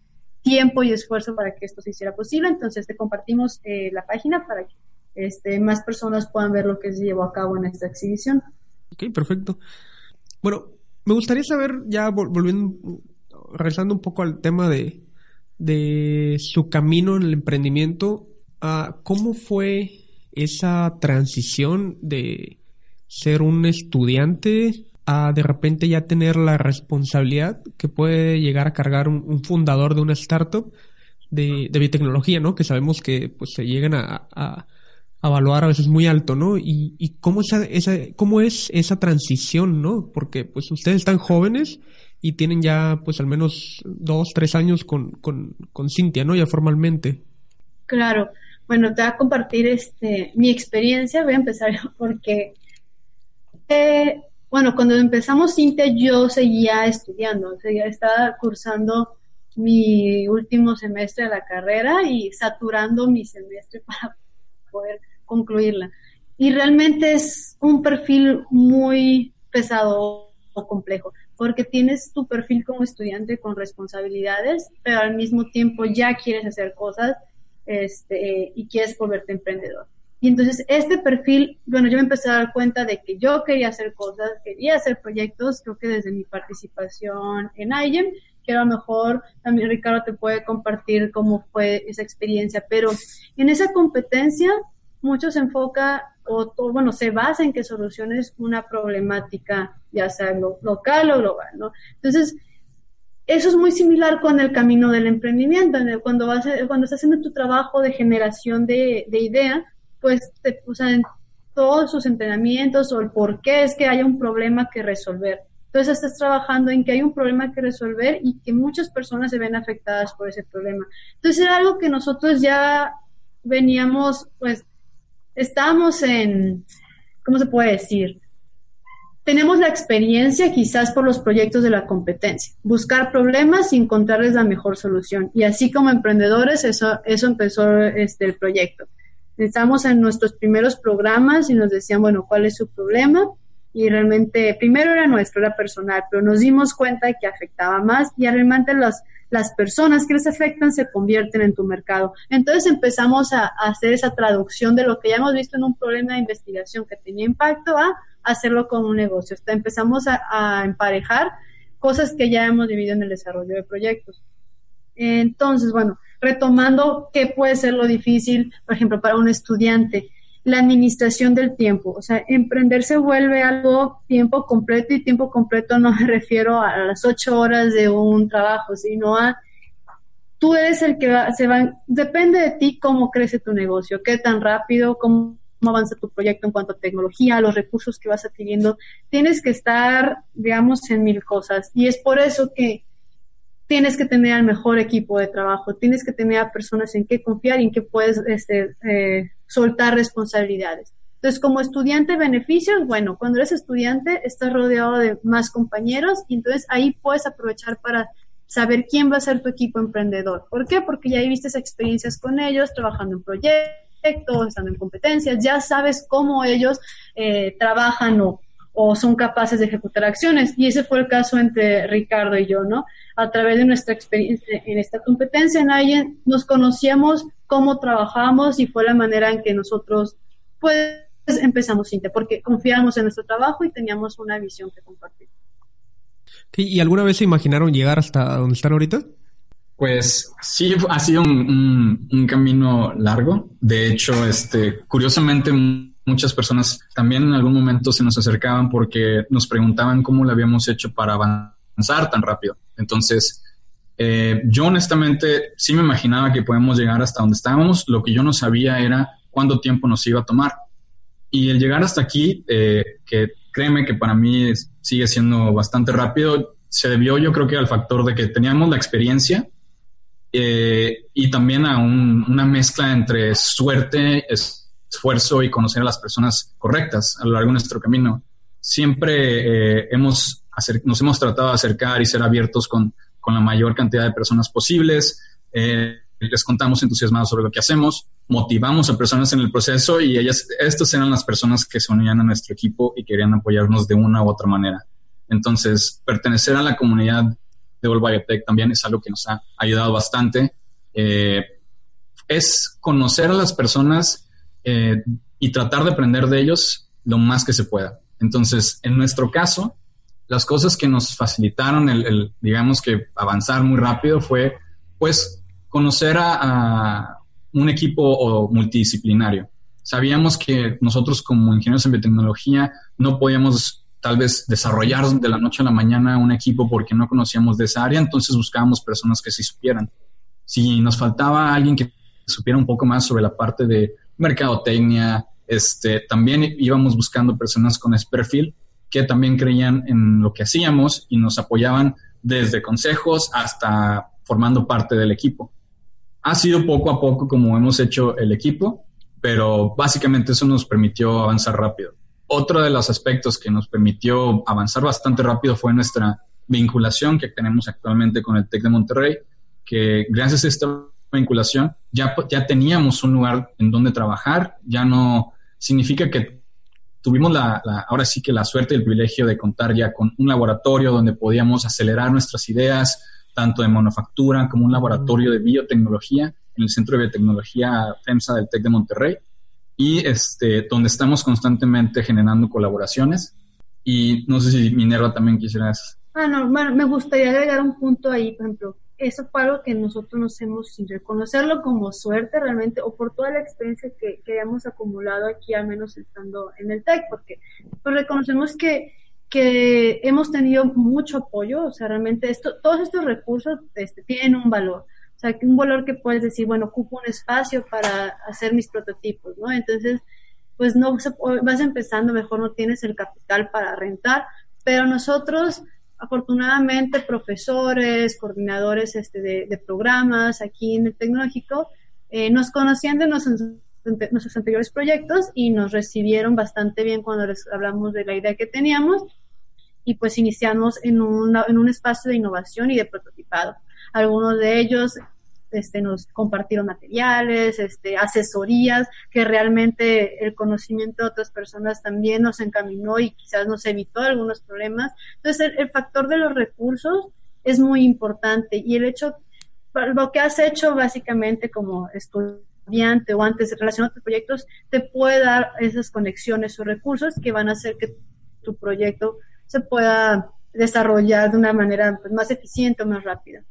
tiempo y esfuerzo para que esto se hiciera posible. Entonces te compartimos eh, la página para que este, más personas puedan ver lo que se llevó a cabo en esta exhibición. Ok, perfecto. Bueno, me gustaría saber, ya volviendo, regresando un poco al tema de, de su camino en el emprendimiento, uh, ¿cómo fue esa transición de ser un estudiante a de repente ya tener la responsabilidad que puede llegar a cargar un, fundador de una startup de, biotecnología, ¿no? Que sabemos que pues se llegan a, a, evaluar a veces muy alto, ¿no? Y, y cómo, esa, esa, cómo es esa transición, ¿no? Porque pues ustedes están jóvenes y tienen ya pues al menos dos, tres años con, con, con Cintia, ¿no? Ya formalmente. Claro. Bueno, te voy a compartir este, mi experiencia. Voy a empezar porque eh, bueno, cuando empezamos Cintia yo seguía estudiando, seguía, estaba cursando mi último semestre de la carrera y saturando mi semestre para poder concluirla. Y realmente es un perfil muy pesado o complejo, porque tienes tu perfil como estudiante con responsabilidades, pero al mismo tiempo ya quieres hacer cosas este, y quieres volverte emprendedor. Y entonces este perfil, bueno, yo me empecé a dar cuenta de que yo quería hacer cosas, quería hacer proyectos, creo que desde mi participación en IGEM, que a lo mejor también Ricardo te puede compartir cómo fue esa experiencia, pero en esa competencia mucho se enfoca o, bueno, se basa en que soluciones una problemática, ya sea local o global, ¿no? Entonces, eso es muy similar con el camino del emprendimiento, cuando, vas cuando estás haciendo tu trabajo de generación de, de idea, pues te usan todos sus entrenamientos o el por qué es que haya un problema que resolver. Entonces estás trabajando en que hay un problema que resolver y que muchas personas se ven afectadas por ese problema. Entonces era algo que nosotros ya veníamos, pues, estábamos en, ¿cómo se puede decir? Tenemos la experiencia quizás por los proyectos de la competencia, buscar problemas y encontrarles la mejor solución. Y así como emprendedores, eso, eso empezó este, el proyecto. Estamos en nuestros primeros programas y nos decían, bueno, ¿cuál es su problema? Y realmente, primero era nuestro, era personal, pero nos dimos cuenta de que afectaba más y realmente las, las personas que les afectan se convierten en tu mercado. Entonces empezamos a, hacer esa traducción de lo que ya hemos visto en un problema de investigación que tenía impacto a hacerlo como un negocio. empezamos a, a emparejar cosas que ya hemos vivido en el desarrollo de proyectos. Entonces, bueno, retomando qué puede ser lo difícil, por ejemplo, para un estudiante, la administración del tiempo. O sea, emprender se vuelve algo tiempo completo y tiempo completo no me refiero a las ocho horas de un trabajo, sino a tú eres el que se va, depende de ti cómo crece tu negocio, qué tan rápido, cómo avanza tu proyecto en cuanto a tecnología, los recursos que vas adquiriendo. Tienes que estar, digamos, en mil cosas. Y es por eso que tienes que tener al mejor equipo de trabajo, tienes que tener personas en que confiar y en que puedes este, eh, soltar responsabilidades. Entonces, como estudiante, beneficios, bueno, cuando eres estudiante estás rodeado de más compañeros y entonces ahí puedes aprovechar para saber quién va a ser tu equipo emprendedor. ¿Por qué? Porque ya viste experiencias con ellos, trabajando en proyectos, estando en competencias, ya sabes cómo ellos eh, trabajan o o son capaces de ejecutar acciones. Y ese fue el caso entre Ricardo y yo, ¿no? A través de nuestra experiencia en esta competencia en alguien, nos conocíamos cómo trabajamos y fue la manera en que nosotros, pues, empezamos Cintia, porque confiábamos en nuestro trabajo y teníamos una visión que compartir. ¿Y alguna vez se imaginaron llegar hasta donde están ahorita? Pues sí, ha sido un, un camino largo. De hecho, este, curiosamente, muchas personas también en algún momento se nos acercaban porque nos preguntaban cómo lo habíamos hecho para avanzar tan rápido. Entonces, eh, yo honestamente sí me imaginaba que podemos llegar hasta donde estábamos. Lo que yo no sabía era cuánto tiempo nos iba a tomar. Y el llegar hasta aquí, eh, que créeme que para mí sigue siendo bastante rápido, se debió yo creo que al factor de que teníamos la experiencia eh, y también a una mezcla entre suerte, esfuerzo y conocer a las personas correctas a lo largo de nuestro camino. Siempre eh, hemos nos hemos tratado de acercar y ser abiertos con, con la mayor cantidad de personas posibles. Eh, les contamos entusiasmados sobre lo que hacemos, motivamos a personas en el proceso y ellas, estas eran las personas que se unían a nuestro equipo y querían apoyarnos de una u otra manera. Entonces, pertenecer a la comunidad de All Biotech también es algo que nos ha ayudado bastante. Eh, es conocer a las personas eh, y tratar de aprender de ellos lo más que se pueda. Entonces, en nuestro caso, las cosas que nos facilitaron el, digamos que avanzar muy rápido fue, pues, conocer a, un equipo multidisciplinario. Sabíamos que nosotros como ingenieros en biotecnología no podíamos tal vez desarrollar de la noche a la mañana un equipo porque no conocíamos de esa área, entonces buscábamos personas que sí supieran. Si nos faltaba alguien que supiera un poco más sobre la parte de mercadotecnia, este, también íbamos buscando personas con ese perfil que también creían en lo que hacíamos y nos apoyaban desde consejos hasta formando parte del equipo. Ha sido poco a poco como hemos hecho el equipo, pero básicamente eso nos permitió avanzar rápido. Otro de los aspectos que nos permitió avanzar bastante rápido fue nuestra vinculación que tenemos actualmente con el TEC de Monterrey, que gracias a esta vinculación ya, ya teníamos un lugar en donde trabajar, ya no significa que tuvimos la, ahora sí que la suerte y el privilegio de contar ya con un laboratorio donde podíamos acelerar nuestras ideas, tanto de manufactura como un laboratorio de biotecnología en el Centro de Biotecnología FEMSA del TEC de Monterrey y este, donde estamos constantemente generando colaboraciones. Y no sé si Minerva también quisieras. Ah, no, bueno, me gustaría agregar un punto ahí, por ejemplo, eso fue algo que nosotros nos hemos, sin reconocerlo como suerte realmente, o por toda la experiencia que, que hemos acumulado aquí, al menos estando en el TEC, porque pues reconocemos que, que hemos tenido mucho apoyo, o sea, realmente esto, todos estos recursos este, tienen un valor. O sea, un valor que puedes decir, bueno, ocupo un espacio para hacer mis prototipos, ¿no? Entonces, pues no vas empezando, mejor no tienes el capital para rentar, pero nosotros afortunadamente profesores, coordinadores este, de, programas aquí en el tecnológico, eh, nos conocían de nuestros, nuestros, anteriores proyectos y nos recibieron bastante bien cuando les hablamos de la idea que teníamos y pues iniciamos en, en un espacio de innovación y de prototipado. Algunos de ellos este, nos compartieron materiales, este, asesorías, que realmente el conocimiento de otras personas también nos encaminó y quizás nos evitó algunos problemas. Entonces, el, factor de los recursos es muy importante y el hecho, lo que has hecho básicamente como estudiante o antes relacionado a tus proyectos, te puede dar esas conexiones o recursos que van a hacer que tu proyecto se pueda desarrollar de una manera pues, más eficiente o más rápida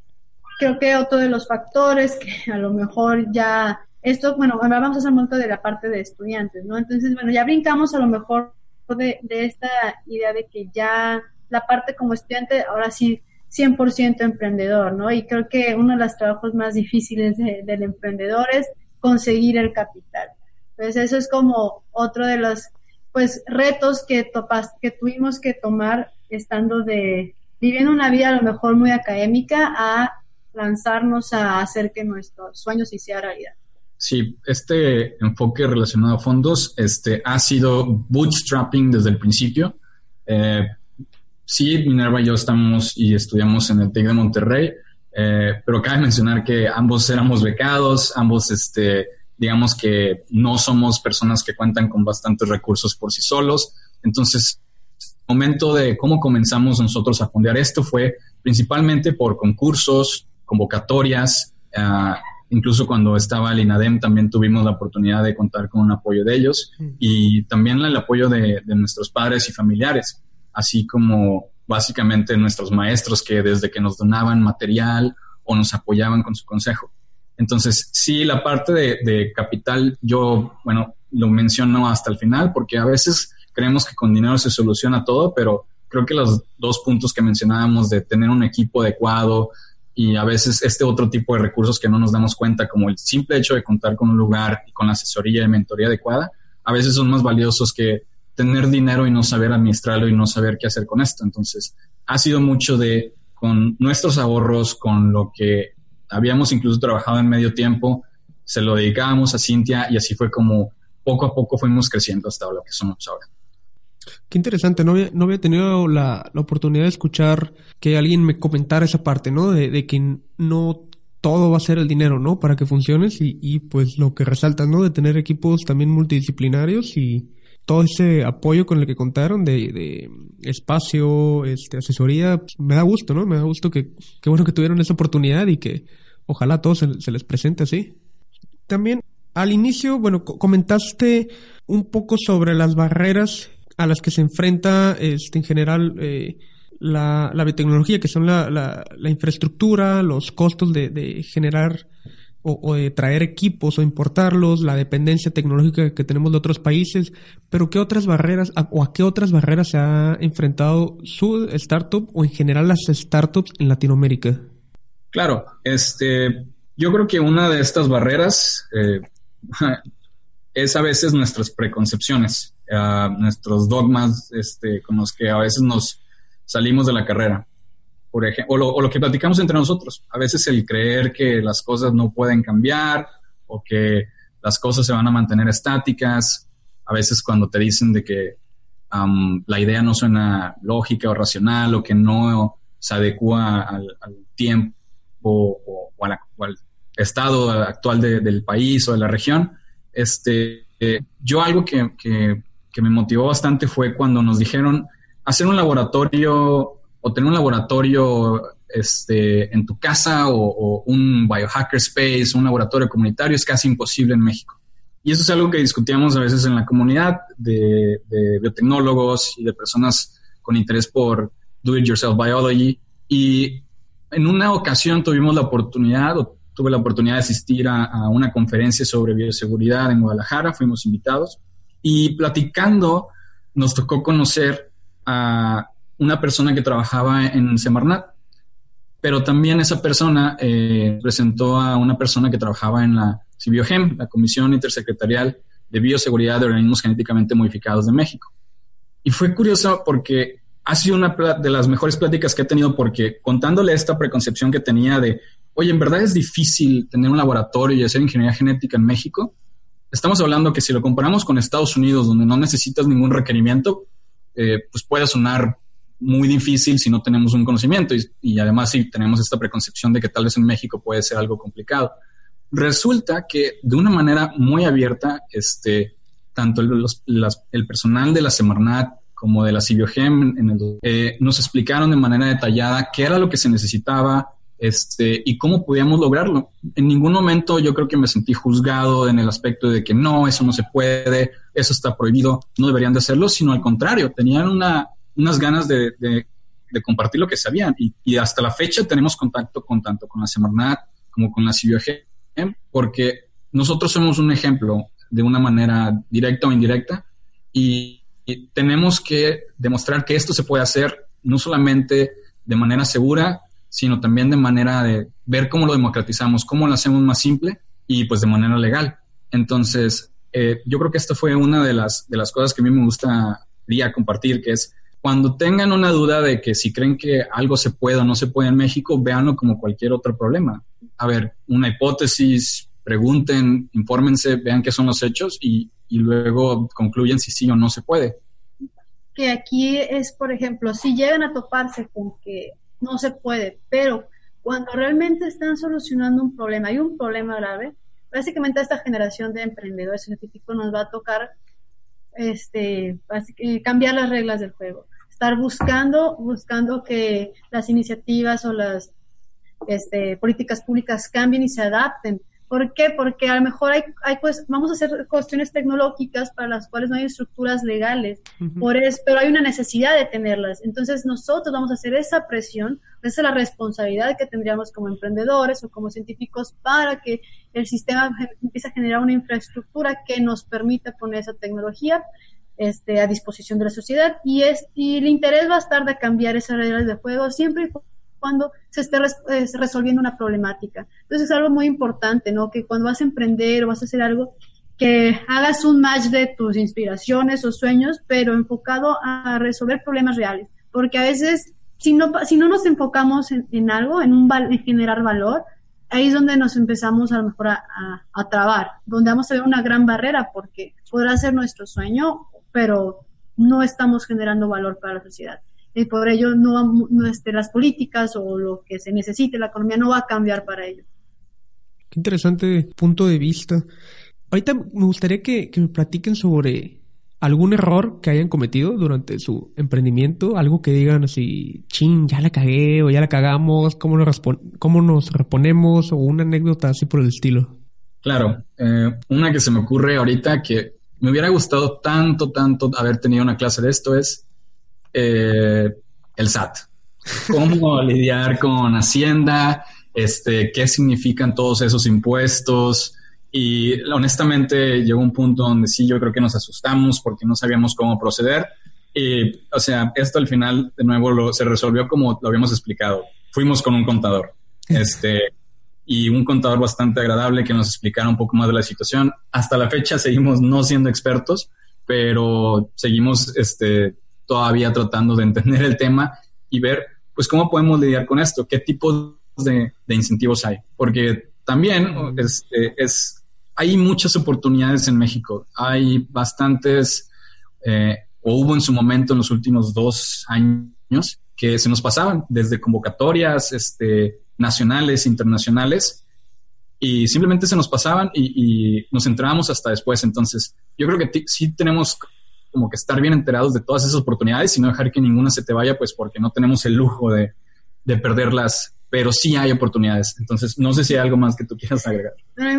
creo que otro de los factores que a lo mejor ya, esto, bueno, ahora vamos a hacer momento de la parte de estudiantes, ¿no? Entonces, bueno, ya brincamos a lo mejor de, de esta idea de que ya la parte como estudiante, ahora sí, 100% emprendedor, ¿no? Y creo que uno de los trabajos más difíciles del emprendedor es conseguir el capital. Entonces, eso es como otro de los, pues, retos que, topas, que tuvimos que tomar estando de, viviendo una vida a lo mejor muy académica a lanzarnos a hacer que nuestros sueños hicieran realidad. Sí, este enfoque relacionado a fondos este, ha sido bootstrapping desde el principio. Eh, sí, Minerva y yo estamos y estudiamos en el TEC de Monterrey, eh, pero cabe mencionar que ambos éramos becados, ambos, este, digamos que no somos personas que cuentan con bastantes recursos por sí solos. Entonces, el momento de cómo comenzamos nosotros a fondear esto fue principalmente por concursos, convocatorias. Ah, incluso cuando estaba el INADEM también tuvimos la oportunidad de contar con un apoyo de ellos y también el apoyo de, nuestros padres y familiares, así como básicamente nuestros maestros que desde que nos donaban material o nos apoyaban con su consejo. Entonces, sí, la parte de, de, capital, yo, bueno, lo menciono hasta el final porque a veces creemos que con dinero se soluciona todo, pero creo que los dos puntos que mencionábamos de tener un equipo adecuado, y a veces este otro tipo de recursos que no nos damos cuenta, como el simple hecho de contar con un lugar y con la asesoría y mentoría adecuada, a veces son más valiosos que tener dinero y no saber administrarlo y no saber qué hacer con esto. Entonces, ha sido mucho de con nuestros ahorros, con lo que habíamos incluso trabajado en medio tiempo, se lo dedicábamos a Cintia y así fue como poco a poco fuimos creciendo hasta lo que somos ahora. Qué interesante, no había, no había tenido la, la, oportunidad de escuchar que alguien me comentara esa parte, ¿no? De, de, que no todo va a ser el dinero, ¿no? Para que funciones y, y pues lo que resalta, ¿no? De tener equipos también multidisciplinarios y todo ese apoyo con el que contaron de, de espacio, este, asesoría, pues, me da gusto, ¿no? Me da gusto que, qué bueno que tuvieron esa oportunidad y que ojalá a todos se, se les presente así. También al inicio, bueno, comentaste un poco sobre las barreras a las que se enfrenta este, en general eh, la, biotecnología, que son la, la, infraestructura, los costos de, generar o, de traer equipos o importarlos, la dependencia tecnológica que tenemos de otros países, pero ¿qué otras barreras o a qué otras barreras se ha enfrentado su startup o en general las startups en Latinoamérica? Claro, este, yo creo que una de estas barreras eh, es a veces nuestras preconcepciones, uh, nuestros dogmas este, con los que a veces nos salimos de la carrera por ejemplo, o lo, que platicamos entre nosotros. A veces el creer que las cosas no pueden cambiar o que las cosas se van a mantener estáticas. A veces cuando te dicen de que la idea no suena lógica o racional o que no se adecua al, tiempo o, al estado actual del país o de la región. Este, eh, yo algo que me motivó bastante fue cuando nos dijeron hacer un laboratorio o tener un laboratorio este, en tu casa o, un biohacker space, un laboratorio comunitario es casi imposible en México. Y eso es algo que discutíamos a veces en la comunidad de, biotecnólogos y de personas con interés por do-it-yourself biology. Y en una ocasión tuvimos la oportunidad, o tuve la oportunidad de asistir a, a una conferencia sobre bioseguridad en Guadalajara, fuimos invitados, y platicando nos tocó conocer a una persona que trabajaba en Semarnat, pero también esa persona eh, presentó a una persona que trabajaba en la CIBIOGEM, la Comisión Intersecretarial de Bioseguridad de Organismos Genéticamente Modificados de México. Y fue curioso porque ha sido una de las mejores pláticas que he tenido porque contándole esta preconcepción que tenía de, oye, en verdad es difícil tener un laboratorio y hacer ingeniería genética en México. Estamos hablando que si lo comparamos con Estados Unidos, donde no necesitas ningún requerimiento, eh, pues puede sonar muy difícil si no tenemos un conocimiento y, además si tenemos esta preconcepción de que tal vez en México puede ser algo complicado. Resulta que de una manera muy abierta, este, tanto el, personal de la Semarnat como de la Cibiogem en el, eh, nos explicaron de manera detallada qué era lo que se necesitaba este, y cómo podíamos lograrlo. En ningún momento yo creo que me sentí juzgado en el aspecto de que no, eso no se puede, eso está prohibido, no deberían de hacerlo, sino al contrario, tenían una, unas ganas de, de, compartir lo que sabían. Y, y, hasta la fecha tenemos contacto con tanto con la Semarnat como con la CIBIOGM, porque nosotros somos un ejemplo de una manera directa o indirecta y, tenemos que demostrar que esto se puede hacer no solamente de manera segura, sino también de manera de ver cómo lo democratizamos, cómo lo hacemos más simple y pues de manera legal. Entonces, eh, yo creo que esta fue una de las, de las cosas que a mí me gustaría compartir, que es cuando tengan una duda de que si creen que algo se puede o no se puede en México, véanlo como cualquier otro problema. A ver, una hipótesis, pregunten, infórmense, vean qué son los hechos y, luego concluyen si sí o no se puede. Que aquí es, por ejemplo, si llegan a toparse con que no se puede, pero cuando realmente están solucionando un problema, hay un problema grave, básicamente a esta generación de emprendedores científicos nos va a tocar este, cambiar las reglas del juego estar buscando, buscando que las iniciativas o las este, políticas públicas cambien y se adapten. ¿Por qué? Porque a lo mejor hay, hay pues, vamos a hacer cuestiones tecnológicas para las cuales no hay estructuras legales, por eso, pero hay una necesidad de tenerlas. Entonces nosotros vamos a hacer esa presión, esa es la responsabilidad que tendríamos como emprendedores o como científicos para que el sistema empiece a generar una infraestructura que nos permita poner esa tecnología este, a disposición de la sociedad y, es, y el interés va a estar de cambiar esas reglas de juego siempre y cuando se esté resolviendo una problemática. Entonces es algo muy importante, ¿no? Que cuando vas a emprender o vas a hacer algo, que hagas un match de tus inspiraciones o sueños, pero enfocado a resolver problemas reales. Porque a veces, si no, si no nos enfocamos en, algo, en, un, en generar valor, ahí es donde nos empezamos a lo mejor a, a, a, trabar, donde vamos a ver una gran barrera, porque podrá ser nuestro sueño pero no estamos generando valor para la sociedad. Y por ello no, no este, las políticas o lo que se necesite, la economía no va a cambiar para ello. Qué interesante punto de vista. Ahorita me gustaría que, me platiquen sobre algún error que hayan cometido durante su emprendimiento, algo que digan así, ching, ya la cagué o ya la cagamos, cómo nos, cómo nos reponemos o una anécdota así por el estilo. Claro, eh, una que se me ocurre ahorita que me hubiera gustado tanto, tanto haber tenido una clase de esto es eh, el SAT. Cómo lidiar con Hacienda, este, qué significan todos esos impuestos. Y honestamente llegó un punto donde sí, yo creo que nos asustamos porque no sabíamos cómo proceder. Y, o sea, esto al final, de nuevo, lo, se resolvió como lo habíamos explicado. Fuimos con un contador. Este, y un contador bastante agradable que nos explicara un poco más de la situación. Hasta la fecha seguimos no siendo expertos, pero seguimos este, todavía tratando de entender el tema y ver, pues, cómo podemos lidiar con esto, qué tipo de, incentivos hay. Porque también este, es, hay muchas oportunidades en México. Hay bastantes, eh, o hubo en su momento en los últimos dos años, que se nos pasaban desde convocatorias, este, nacionales, internacionales, y simplemente se nos pasaban y, nos entrábamos hasta después. Entonces, yo creo que sí tenemos como que estar bien enterados de todas esas oportunidades y no dejar que ninguna se te vaya, pues porque no tenemos el lujo de, de perderlas, pero sí hay oportunidades. Entonces, no sé si hay algo más que tú quieras agregar. me,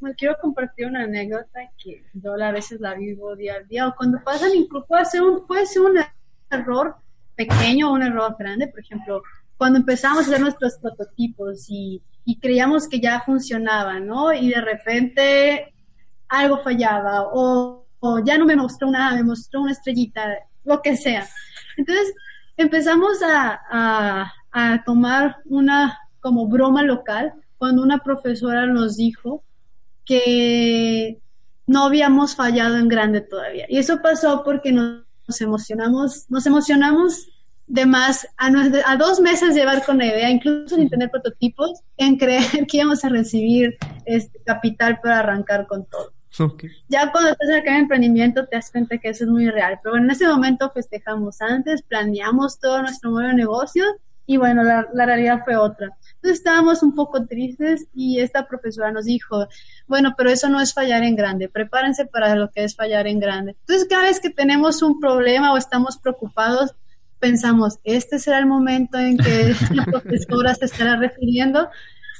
me, quiero compartir una anécdota que yo a veces la vivo día a día, o cuando pasan, incluso puede ser un, puede ser un error pequeño o un error grande, por ejemplo, cuando empezamos a hacer nuestros prototipos y, creíamos que ya funcionaba, ¿no? Y de repente algo fallaba o, ya no me mostró nada, me mostró una estrellita, lo que sea. Entonces empezamos a, a tomar una como broma local cuando una profesora nos dijo que no habíamos fallado en grande todavía. Y eso pasó porque nos, emocionamos, nos emocionamos de más a, dos meses llevar con la idea, incluso sin tener prototipos, en creer que íbamos a recibir este capital para arrancar con todo. Ya cuando estás en el emprendimiento te das cuenta que eso es muy real, pero bueno, en ese momento festejamos antes, planeamos todo nuestro de negocio y bueno, la, la realidad fue otra. Entonces estábamos un poco tristes y esta profesora nos dijo, bueno, pero eso no es fallar en grande, prepárense para lo que es fallar en grande. Entonces cada vez que tenemos un problema o estamos preocupados, pensamos, este será el momento en que la profesora se estará refiriendo.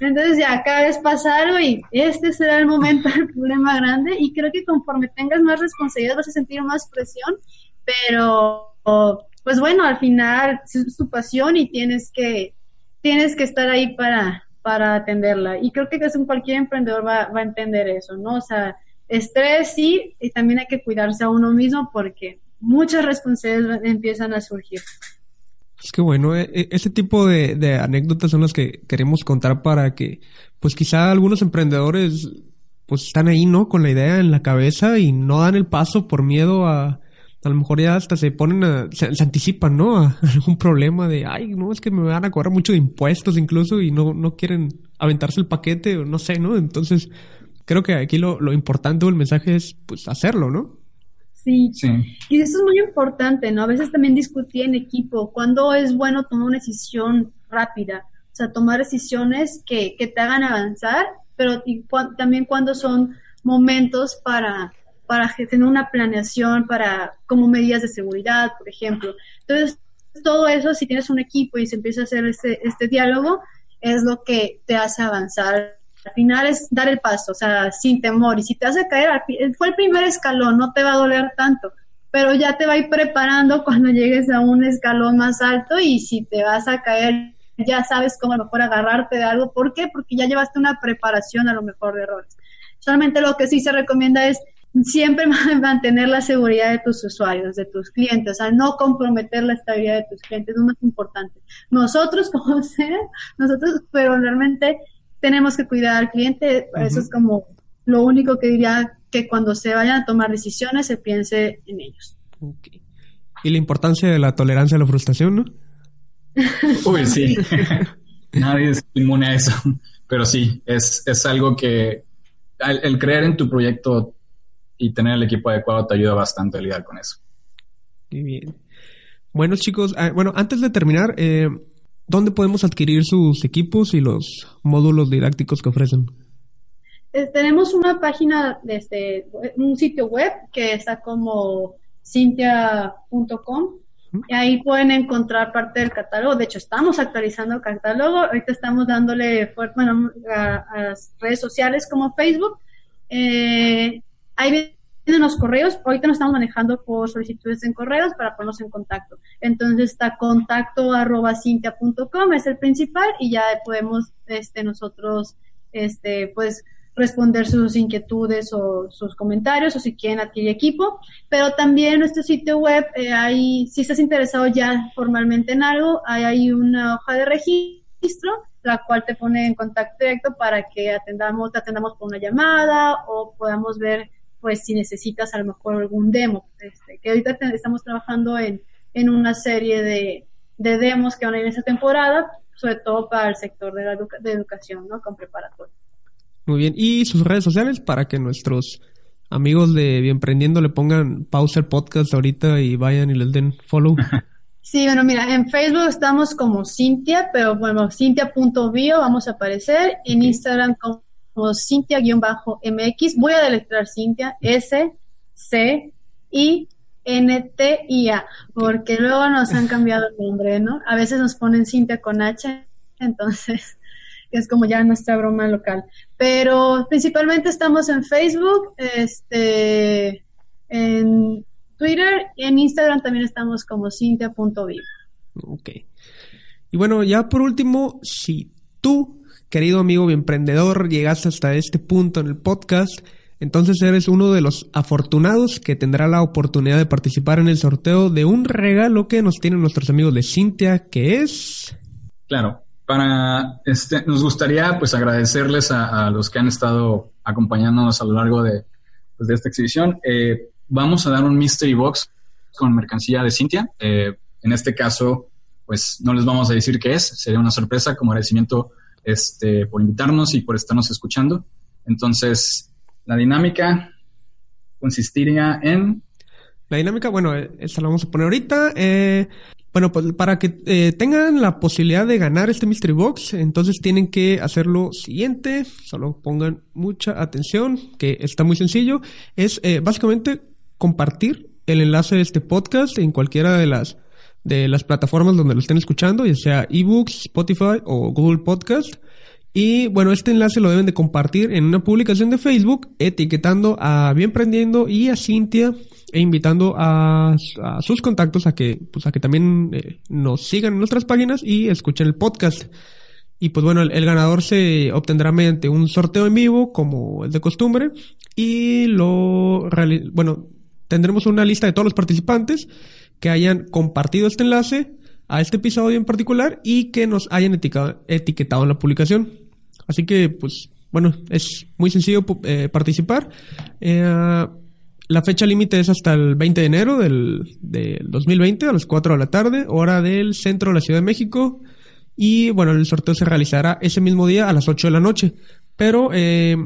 Entonces ya cada vez pasaron y este será el momento del problema grande y creo que conforme tengas más responsabilidad vas a sentir más presión, pero pues bueno, al final es tu pasión y tienes que, tienes que estar ahí para, para atenderla. Y creo que cualquier emprendedor va, va a entender eso, ¿no? O sea, estrés sí, y también hay que cuidarse a uno mismo porque muchas responsabilidades empiezan a surgir. Es que bueno, e, e, ese tipo de, anécdotas son las que queremos contar para que, pues quizá algunos emprendedores, pues están ahí, ¿no? Con la idea en la cabeza y no dan el paso por miedo a, a lo mejor ya hasta se ponen a, se, anticipan, ¿no? A algún problema de, ay, no, es que me van a cobrar mucho de impuestos incluso y no, no quieren aventarse el paquete o no sé, ¿no? Entonces, creo que aquí lo, lo importante o el mensaje es, pues, hacerlo, ¿no? Sí. Y eso es muy importante, ¿no? A veces también discutir en equipo cuándo es bueno tomar una decisión rápida, o sea, tomar decisiones que, que te hagan avanzar, pero también cuando son momentos para, para tener una planeación, para como medidas de seguridad, por ejemplo. Entonces, todo eso, si tienes un equipo y se empieza a hacer este, este diálogo, es lo que te hace avanzar al final es dar el paso, o sea, sin temor. Y si te hace caer, fue el primer escalón, no te va a doler tanto, pero ya te va a ir preparando cuando llegues a un escalón más alto y si te vas a caer, ya sabes cómo a lo mejor agarrarte de algo. ¿Por qué? Porque ya llevaste una preparación a lo mejor de errores. Solamente lo que sí se recomienda es siempre mantener la seguridad de tus usuarios, de tus clientes, o sea, no comprometer la estabilidad de tus clientes, es lo más importante. Nosotros, como sea, nosotros, pero realmente tenemos que cuidar al cliente. Eso es como lo único que diría que cuando se vayan a tomar decisiones se piense en ellos. Y la importancia de la tolerancia a la frustración, ¿no? Uy, sí. Nadie es inmune a eso. Pero sí, es, es algo que el, creer en tu proyecto y tener el equipo adecuado te ayuda bastante a lidiar con eso. Muy bien. Bueno, chicos, ah, bueno, antes de terminar, eh, ¿Dónde podemos adquirir sus equipos y los módulos didácticos que ofrecen? Eh, tenemos una página, desde un sitio web que está como cintia.com y ahí pueden encontrar parte del catálogo. De hecho, estamos actualizando el catálogo. Ahorita estamos dándole bueno, a, las redes sociales como Facebook. Eh, ahí los correos, ahorita nos estamos manejando por solicitudes en correos para ponernos en contacto. Entonces está contacto arroba cintia.com, es el principal, y ya podemos este, nosotros este, pues responder sus inquietudes o sus comentarios o si quieren adquirir equipo. Pero también en nuestro sitio web, eh, hay, si estás interesado ya formalmente en algo, hay una hoja de registro, la cual te pone en contacto directo para que atendamos, te atendamos por una llamada o podamos ver pues si necesitas a lo mejor algún demo. Este, que ahorita estamos trabajando en, en una serie de, de, demos que van a ir en esta temporada, sobre todo para el sector de, la de educación, ¿no? Con preparatoria. Muy bien. ¿Y sus redes sociales para que nuestros amigos de Bienprendiendo le pongan pausa el podcast ahorita y vayan y les den follow? Sí, bueno, mira, en Facebook estamos como Cintia, pero bueno, cintia.bio vamos a aparecer, en Instagram como Cintia-MX. Voy a deletrear Cintia, S, C, I, N, T, I, A, porque luego nos han cambiado el nombre, ¿no? A veces nos ponen Cintia con H, entonces es como ya nuestra broma local. Pero principalmente estamos en Facebook, este, en Twitter y en Instagram también estamos como cintia.vivo. Ok. Y bueno, ya por último, si tú Querido amigo emprendedor, llegaste hasta este punto en el podcast, entonces eres uno de los afortunados que tendrá la oportunidad de participar en el sorteo de un regalo que nos tienen nuestros amigos de Cintia, que es... Claro, para este, nos gustaría pues agradecerles a, los que han estado acompañándonos a lo largo de, pues, de esta exhibición. Eh, vamos a dar un mystery box con mercancía de Cintia. Eh, en este caso, pues no les vamos a decir qué es, sería una sorpresa como agradecimiento este, por invitarnos y por estarnos escuchando. Entonces, la dinámica consistiría en... La dinámica, bueno, eh, esta la vamos a poner ahorita. Eh, bueno, pues para que eh, tengan la posibilidad de ganar este Mystery Box, entonces tienen que hacer lo siguiente. Solo pongan mucha atención, que está muy sencillo. Es básicamente compartir el enlace de este podcast en cualquiera de las de las plataformas donde lo estén escuchando, ya sea ebooks, Spotify o Google Podcast. Y bueno, este enlace lo deben de compartir en una publicación de Facebook, etiquetando a Bienprendiendo y a Cintia e invitando a, sus contactos a que, pues a que también eh, nos sigan en nuestras páginas y escuchen el podcast. Y pues bueno, el, ganador se obtendrá mediante un sorteo en vivo, como es de costumbre, y lo, bueno, tendremos una lista de todos los participantes que hayan compartido este enlace a este episodio en particular y que nos hayan etiquetado, en la publicación. Así que, pues, bueno, es muy sencillo eh, participar. Eh, la fecha límite es hasta el 20 de enero del, 2020 a las 4 de la tarde, hora del centro de la Ciudad de México. Y bueno, el sorteo se realizará ese mismo día a las 8 de la noche. Pero eh,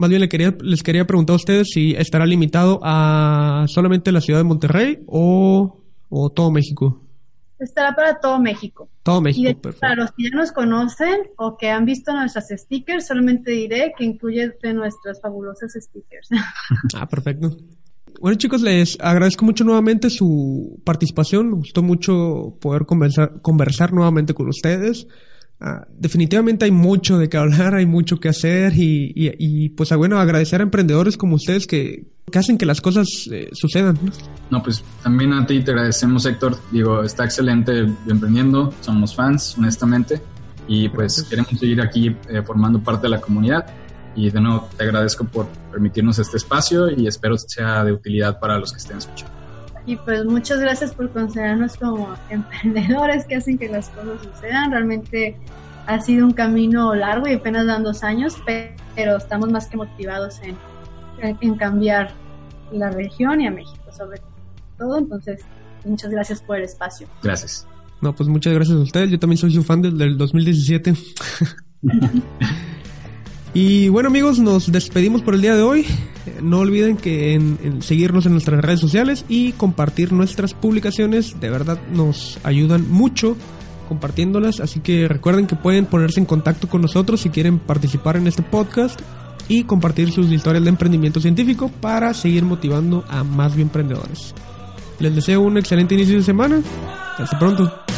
más bien les quería, les quería preguntar a ustedes si estará limitado a solamente la ciudad de Monterrey o, todo México. Estará para todo México. Todo México, y Para los que ya nos conocen o que han visto nuestras stickers, solamente diré que incluye de nuestras fabulosas stickers. ah, perfecto. Bueno chicos, les agradezco mucho nuevamente su participación. Me gustó mucho poder conversar, conversar nuevamente con ustedes. Ah, definitivamente hay mucho de qué hablar, hay mucho que hacer y, y, pues bueno, agradecer a emprendedores como ustedes que, hacen que las cosas eh, sucedan. ¿no? pues también a ti te agradecemos Héctor, digo, está excelente emprendiendo, somos fans honestamente y pues queremos seguir aquí eh, formando parte de la comunidad y de nuevo te agradezco por permitirnos este espacio y espero sea de utilidad para los que estén escuchando. Y pues muchas gracias por considerarnos como emprendedores que hacen que las cosas sucedan. Realmente ha sido un camino largo y apenas dan dos años, pero estamos más que motivados en, en cambiar la región y a México sobre todo. Entonces, muchas gracias por el espacio. Gracias. No, pues muchas gracias a ustedes. Yo también soy su fan del, del 2017. Y bueno amigos, nos despedimos por el día de hoy. No olviden que en, seguirnos en nuestras redes sociales y compartir nuestras publicaciones. De verdad nos ayudan mucho compartiéndolas. Así que recuerden que pueden ponerse en contacto con nosotros si quieren participar en este podcast y compartir sus historias de emprendimiento científico para seguir motivando a más emprendedores. Les deseo un excelente inicio de semana. Hasta pronto.